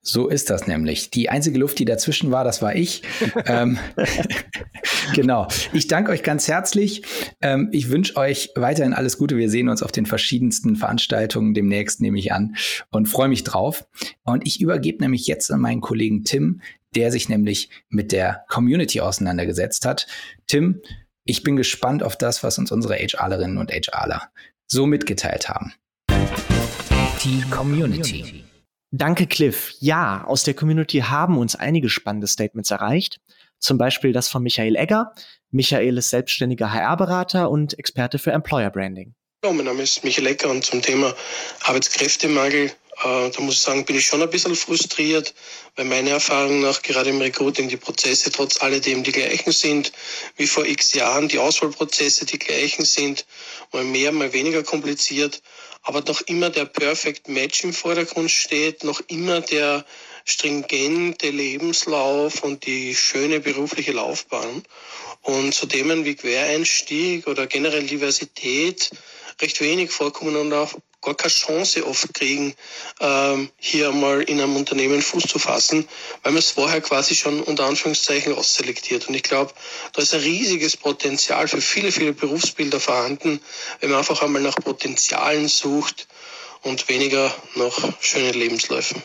So ist das nämlich. Die einzige Luft, die dazwischen war, das war ich. ähm, genau. Ich danke euch ganz herzlich. Ähm, ich wünsche euch euch weiterhin alles Gute. Wir sehen uns auf den verschiedensten Veranstaltungen demnächst, nehme ich an, und freue mich drauf. Und ich übergebe nämlich jetzt an meinen Kollegen Tim, der sich nämlich mit der Community auseinandergesetzt hat. Tim, ich bin gespannt auf das, was uns unsere HRlerinnen und HRler so mitgeteilt haben. Die Community. Danke, Cliff. Ja, aus der Community haben uns einige spannende Statements erreicht. Zum Beispiel das von Michael Egger. Michael ist selbstständiger HR-Berater und Experte für Employer Branding. Ja, mein Name ist Michael Egger und zum Thema Arbeitskräftemangel, äh, da muss ich sagen, bin ich schon ein bisschen frustriert, weil meine Erfahrung nach gerade im Recruiting die Prozesse trotz alledem die gleichen sind wie vor x Jahren, die Auswahlprozesse die gleichen sind, mal mehr, mal weniger kompliziert, aber noch immer der Perfect Match im Vordergrund steht, noch immer der stringente Lebenslauf und die schöne berufliche Laufbahn. Und zu Themen wie Quereinstieg oder generell Diversität recht wenig vorkommen und auch gar keine Chance oft kriegen, ähm, hier mal in einem Unternehmen Fuß zu fassen, weil man es vorher quasi schon unter Anführungszeichen ausselektiert. Und ich glaube, da ist ein riesiges Potenzial für viele, viele Berufsbilder vorhanden, wenn man einfach einmal nach Potenzialen sucht und weniger nach schönen Lebensläufen.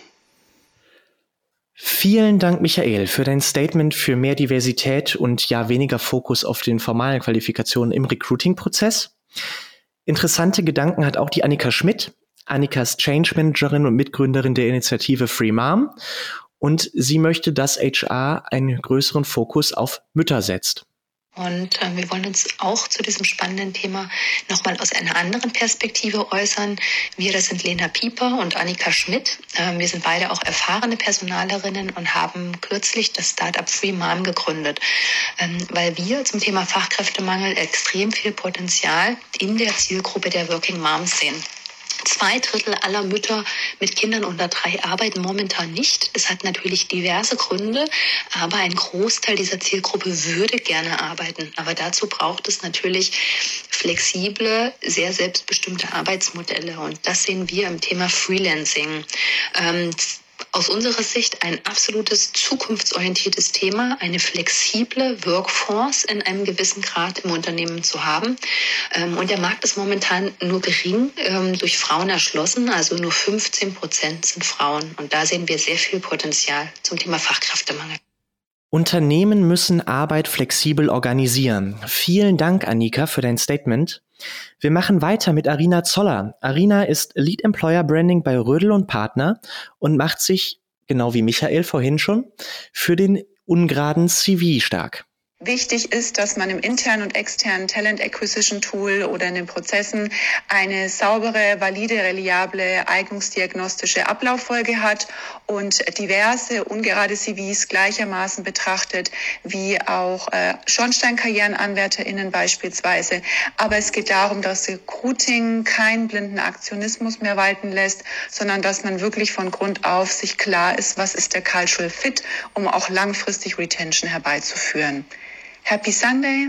Vielen Dank, Michael, für dein Statement für mehr Diversität und ja weniger Fokus auf den formalen Qualifikationen im Recruiting-Prozess. Interessante Gedanken hat auch die Annika Schmidt. Annika ist Change Managerin und Mitgründerin der Initiative Free Mom. und sie möchte, dass HR einen größeren Fokus auf Mütter setzt. Und äh, wir wollen uns auch zu diesem spannenden Thema nochmal aus einer anderen Perspektive äußern. Wir, das sind Lena Pieper und Annika Schmidt. Ähm, wir sind beide auch erfahrene Personalerinnen und haben kürzlich das Startup Free Mom gegründet, ähm, weil wir zum Thema Fachkräftemangel extrem viel Potenzial in der Zielgruppe der Working Moms sehen. Zwei Drittel aller Mütter mit Kindern unter drei arbeiten momentan nicht. Es hat natürlich diverse Gründe, aber ein Großteil dieser Zielgruppe würde gerne arbeiten. Aber dazu braucht es natürlich flexible, sehr selbstbestimmte Arbeitsmodelle. Und das sehen wir im Thema Freelancing. Ähm, aus unserer Sicht ein absolutes zukunftsorientiertes Thema, eine flexible Workforce in einem gewissen Grad im Unternehmen zu haben. Ähm, und der Markt ist momentan nur gering ähm, durch Frauen erschlossen, also nur 15 Prozent sind Frauen. Und da sehen wir sehr viel Potenzial zum Thema Fachkräftemangel. Unternehmen müssen Arbeit flexibel organisieren. Vielen Dank, Annika, für dein Statement. Wir machen weiter mit Arina Zoller. Arina ist Lead Employer Branding bei Rödel und Partner und macht sich, genau wie Michael vorhin schon, für den ungeraden CV stark. Wichtig ist, dass man im internen und externen Talent Acquisition Tool oder in den Prozessen eine saubere, valide, reliable, eignungsdiagnostische Ablauffolge hat und diverse ungerade CVs gleichermaßen betrachtet wie auch äh, Schornsteinkarrierenanwärterinnen beispielsweise. Aber es geht darum, dass Recruiting keinen blinden Aktionismus mehr walten lässt, sondern dass man wirklich von Grund auf sich klar ist, was ist der Cultural Fit, um auch langfristig Retention herbeizuführen. Happy Sunday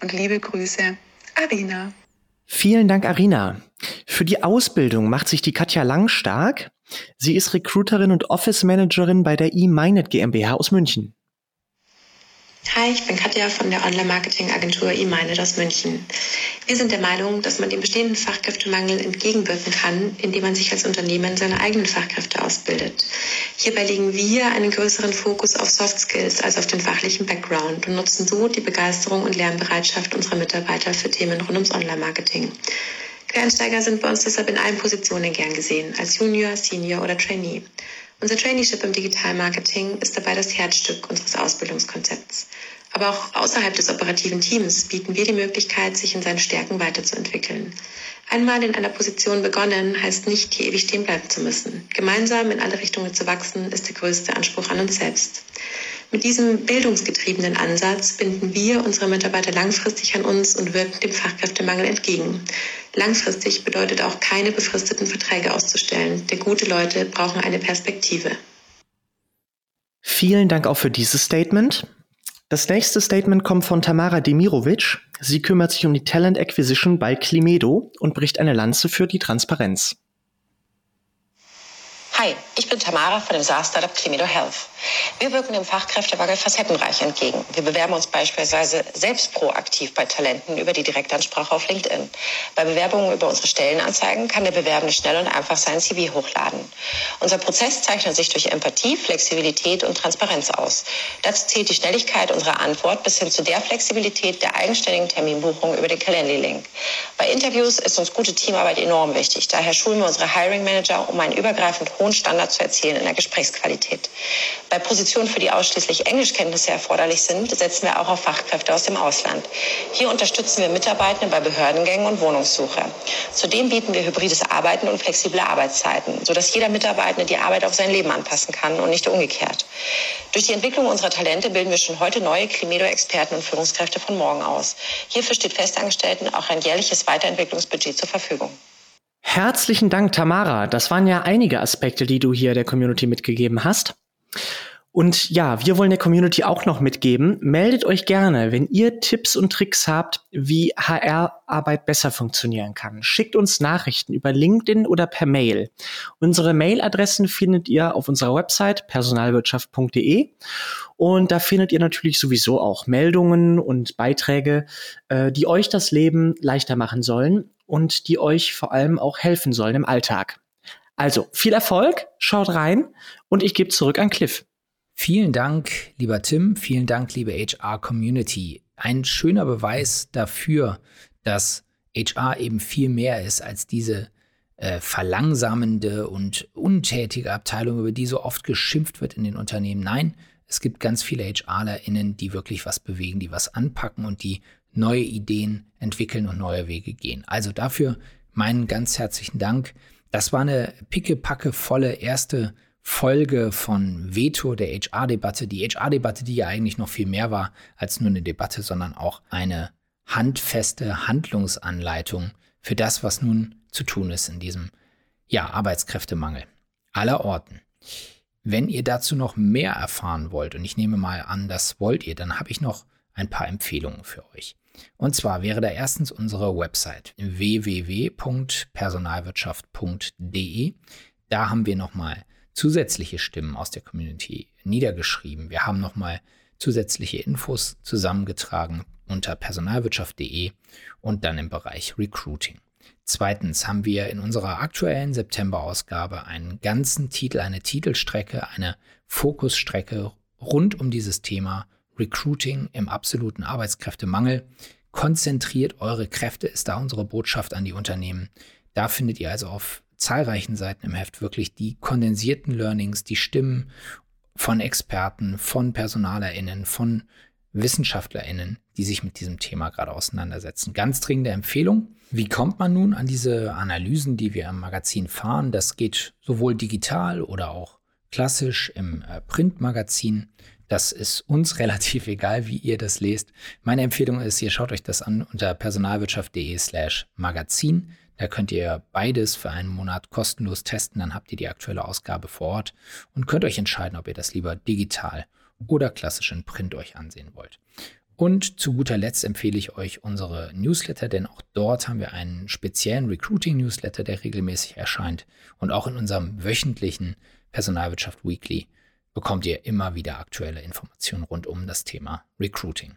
und liebe Grüße, Arina. Vielen Dank, Arina. Für die Ausbildung macht sich die Katja Lang stark. Sie ist Recruiterin und Office Managerin bei der eMinet GmbH aus München. Hi, ich bin Katja von der Online-Marketing-Agentur eMinet aus München. Wir sind der Meinung, dass man dem bestehenden Fachkräftemangel entgegenwirken kann, indem man sich als Unternehmen seine eigenen Fachkräfte ausbildet. Hierbei legen wir einen größeren Fokus auf Soft Skills als auf den fachlichen Background und nutzen so die Begeisterung und Lernbereitschaft unserer Mitarbeiter für Themen rund ums Online-Marketing. Quereinsteiger sind bei uns deshalb in allen Positionen gern gesehen, als Junior, Senior oder Trainee. Unser Traineeship im Digitalmarketing ist dabei das Herzstück unseres Ausbildungskonzepts. Aber auch außerhalb des operativen Teams bieten wir die Möglichkeit, sich in seinen Stärken weiterzuentwickeln. Einmal in einer Position begonnen, heißt nicht, hier ewig stehen bleiben zu müssen. Gemeinsam in alle Richtungen zu wachsen, ist der größte Anspruch an uns selbst. Mit diesem bildungsgetriebenen Ansatz binden wir unsere Mitarbeiter langfristig an uns und wirken dem Fachkräftemangel entgegen. Langfristig bedeutet auch keine befristeten Verträge auszustellen, denn gute Leute brauchen eine Perspektive. Vielen Dank auch für dieses Statement. Das nächste Statement kommt von Tamara Demirovic. Sie kümmert sich um die Talent Acquisition bei Climedo und bricht eine Lanze für die Transparenz. Hi, ich bin Tamara von dem SaaS-Startup Climedo Health. Wir wirken dem Fachkräftemangel facettenreich entgegen. Wir bewerben uns beispielsweise selbst proaktiv bei Talenten über die Direktansprache auf LinkedIn. Bei Bewerbungen über unsere Stellenanzeigen kann der Bewerbende schnell und einfach sein CV hochladen. Unser Prozess zeichnet sich durch Empathie, Flexibilität und Transparenz aus. Dazu zählt die Schnelligkeit unserer Antwort bis hin zu der Flexibilität der eigenständigen Terminbuchung über den Calendly-Link. Bei Interviews ist uns gute Teamarbeit enorm wichtig. Daher schulen wir unsere Hiring Manager, um einen übergreifend hohen Standard zu erzielen in der Gesprächsqualität. Bei Positionen, für die ausschließlich Englischkenntnisse erforderlich sind, setzen wir auch auf Fachkräfte aus dem Ausland. Hier unterstützen wir Mitarbeitende bei Behördengängen und Wohnungssuche. Zudem bieten wir hybrides Arbeiten und flexible Arbeitszeiten, sodass jeder Mitarbeitende die Arbeit auf sein Leben anpassen kann und nicht umgekehrt. Durch die Entwicklung unserer Talente bilden wir schon heute neue Climedo-Experten und Führungskräfte von morgen aus. Hierfür steht Festangestellten auch ein jährliches Weiterentwicklungsbudget zur Verfügung. Herzlichen Dank, Tamara. Das waren ja einige Aspekte, die du hier der Community mitgegeben hast. Und ja, wir wollen der Community auch noch mitgeben. Meldet euch gerne, wenn ihr Tipps und Tricks habt, wie HR-Arbeit besser funktionieren kann. Schickt uns Nachrichten über LinkedIn oder per Mail. Unsere Mailadressen findet ihr auf unserer Website personalwirtschaft.de. Und da findet ihr natürlich sowieso auch Meldungen und Beiträge, äh, die euch das Leben leichter machen sollen und die euch vor allem auch helfen sollen im Alltag. Also viel Erfolg, schaut rein und ich gebe zurück an Cliff. Vielen Dank, lieber Tim, vielen Dank, liebe HR-Community. Ein schöner Beweis dafür, dass HR eben viel mehr ist als diese äh, verlangsamende und untätige Abteilung, über die so oft geschimpft wird in den Unternehmen. Nein, es gibt ganz viele HRlerInnen, die wirklich was bewegen, die was anpacken und die neue Ideen entwickeln und neue Wege gehen. Also dafür meinen ganz herzlichen Dank. Das war eine pickepacke volle erste Folge von Veto der HR-Debatte. Die HR-Debatte, die ja eigentlich noch viel mehr war als nur eine Debatte, sondern auch eine handfeste Handlungsanleitung für das, was nun zu tun ist in diesem ja, Arbeitskräftemangel aller Orten. Wenn ihr dazu noch mehr erfahren wollt, und ich nehme mal an, das wollt ihr, dann habe ich noch ein paar Empfehlungen für euch. Und zwar wäre da erstens unsere Website www.personalwirtschaft.de. Da haben wir nochmal zusätzliche Stimmen aus der Community niedergeschrieben. Wir haben nochmal zusätzliche Infos zusammengetragen unter personalwirtschaft.de und dann im Bereich Recruiting. Zweitens haben wir in unserer aktuellen September-Ausgabe einen ganzen Titel, eine Titelstrecke, eine Fokusstrecke rund um dieses Thema Recruiting im absoluten Arbeitskräftemangel. Konzentriert eure Kräfte ist da unsere Botschaft an die Unternehmen. Da findet ihr also auf zahlreichen Seiten im Heft wirklich die kondensierten Learnings, die Stimmen von Experten, von PersonalerInnen, von WissenschaftlerInnen, die sich mit diesem Thema gerade auseinandersetzen. Ganz dringende Empfehlung. Wie kommt man nun an diese Analysen, die wir im Magazin fahren? Das geht sowohl digital oder auch klassisch im äh, Printmagazin. Das ist uns relativ egal, wie ihr das lest. Meine Empfehlung ist, ihr schaut euch das an unter personalwirtschaft.de slash Magazin. Da könnt ihr beides für einen Monat kostenlos testen. Dann habt ihr die aktuelle Ausgabe vor Ort und könnt euch entscheiden, ob ihr das lieber digital oder klassisch in Print euch ansehen wollt. Und zu guter Letzt empfehle ich euch unsere Newsletter, denn auch dort haben wir einen speziellen Recruiting-Newsletter, der regelmäßig erscheint. Und auch in unserem wöchentlichen Personalwirtschaft Weekly bekommt ihr immer wieder aktuelle Informationen rund um das Thema Recruiting.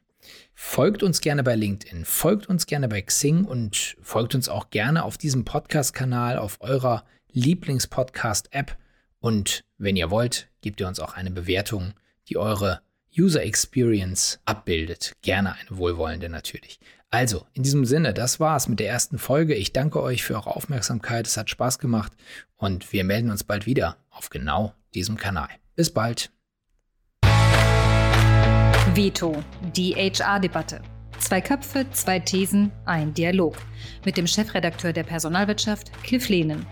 Folgt uns gerne bei LinkedIn, folgt uns gerne bei Xing und folgt uns auch gerne auf diesem Podcast-Kanal, auf eurer Lieblingspodcast-App. Und wenn ihr wollt, gebt ihr uns auch eine Bewertung die eure User Experience abbildet. Gerne eine wohlwollende natürlich. Also, in diesem Sinne, das war's mit der ersten Folge. Ich danke euch für eure Aufmerksamkeit. Es hat Spaß gemacht und wir melden uns bald wieder auf genau diesem Kanal. Bis bald. Veto, die HR-Debatte. Zwei Köpfe, zwei Thesen, ein Dialog. Mit dem Chefredakteur der Personalwirtschaft, Cliff Lehnen.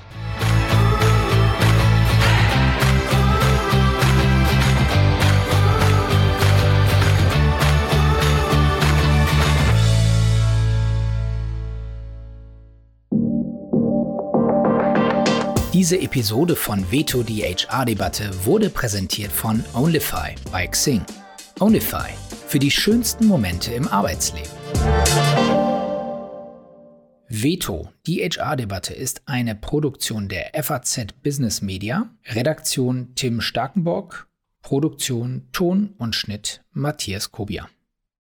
Diese Episode von Veto die HR-Debatte wurde präsentiert von Onlyfy bei Xing. Onlyfy für die schönsten Momente im Arbeitsleben. Veto, die HR-Debatte ist eine Produktion der FAZ Business Media, Redaktion Tim Starkenborg, Produktion Ton und Schnitt Matthias Kobia.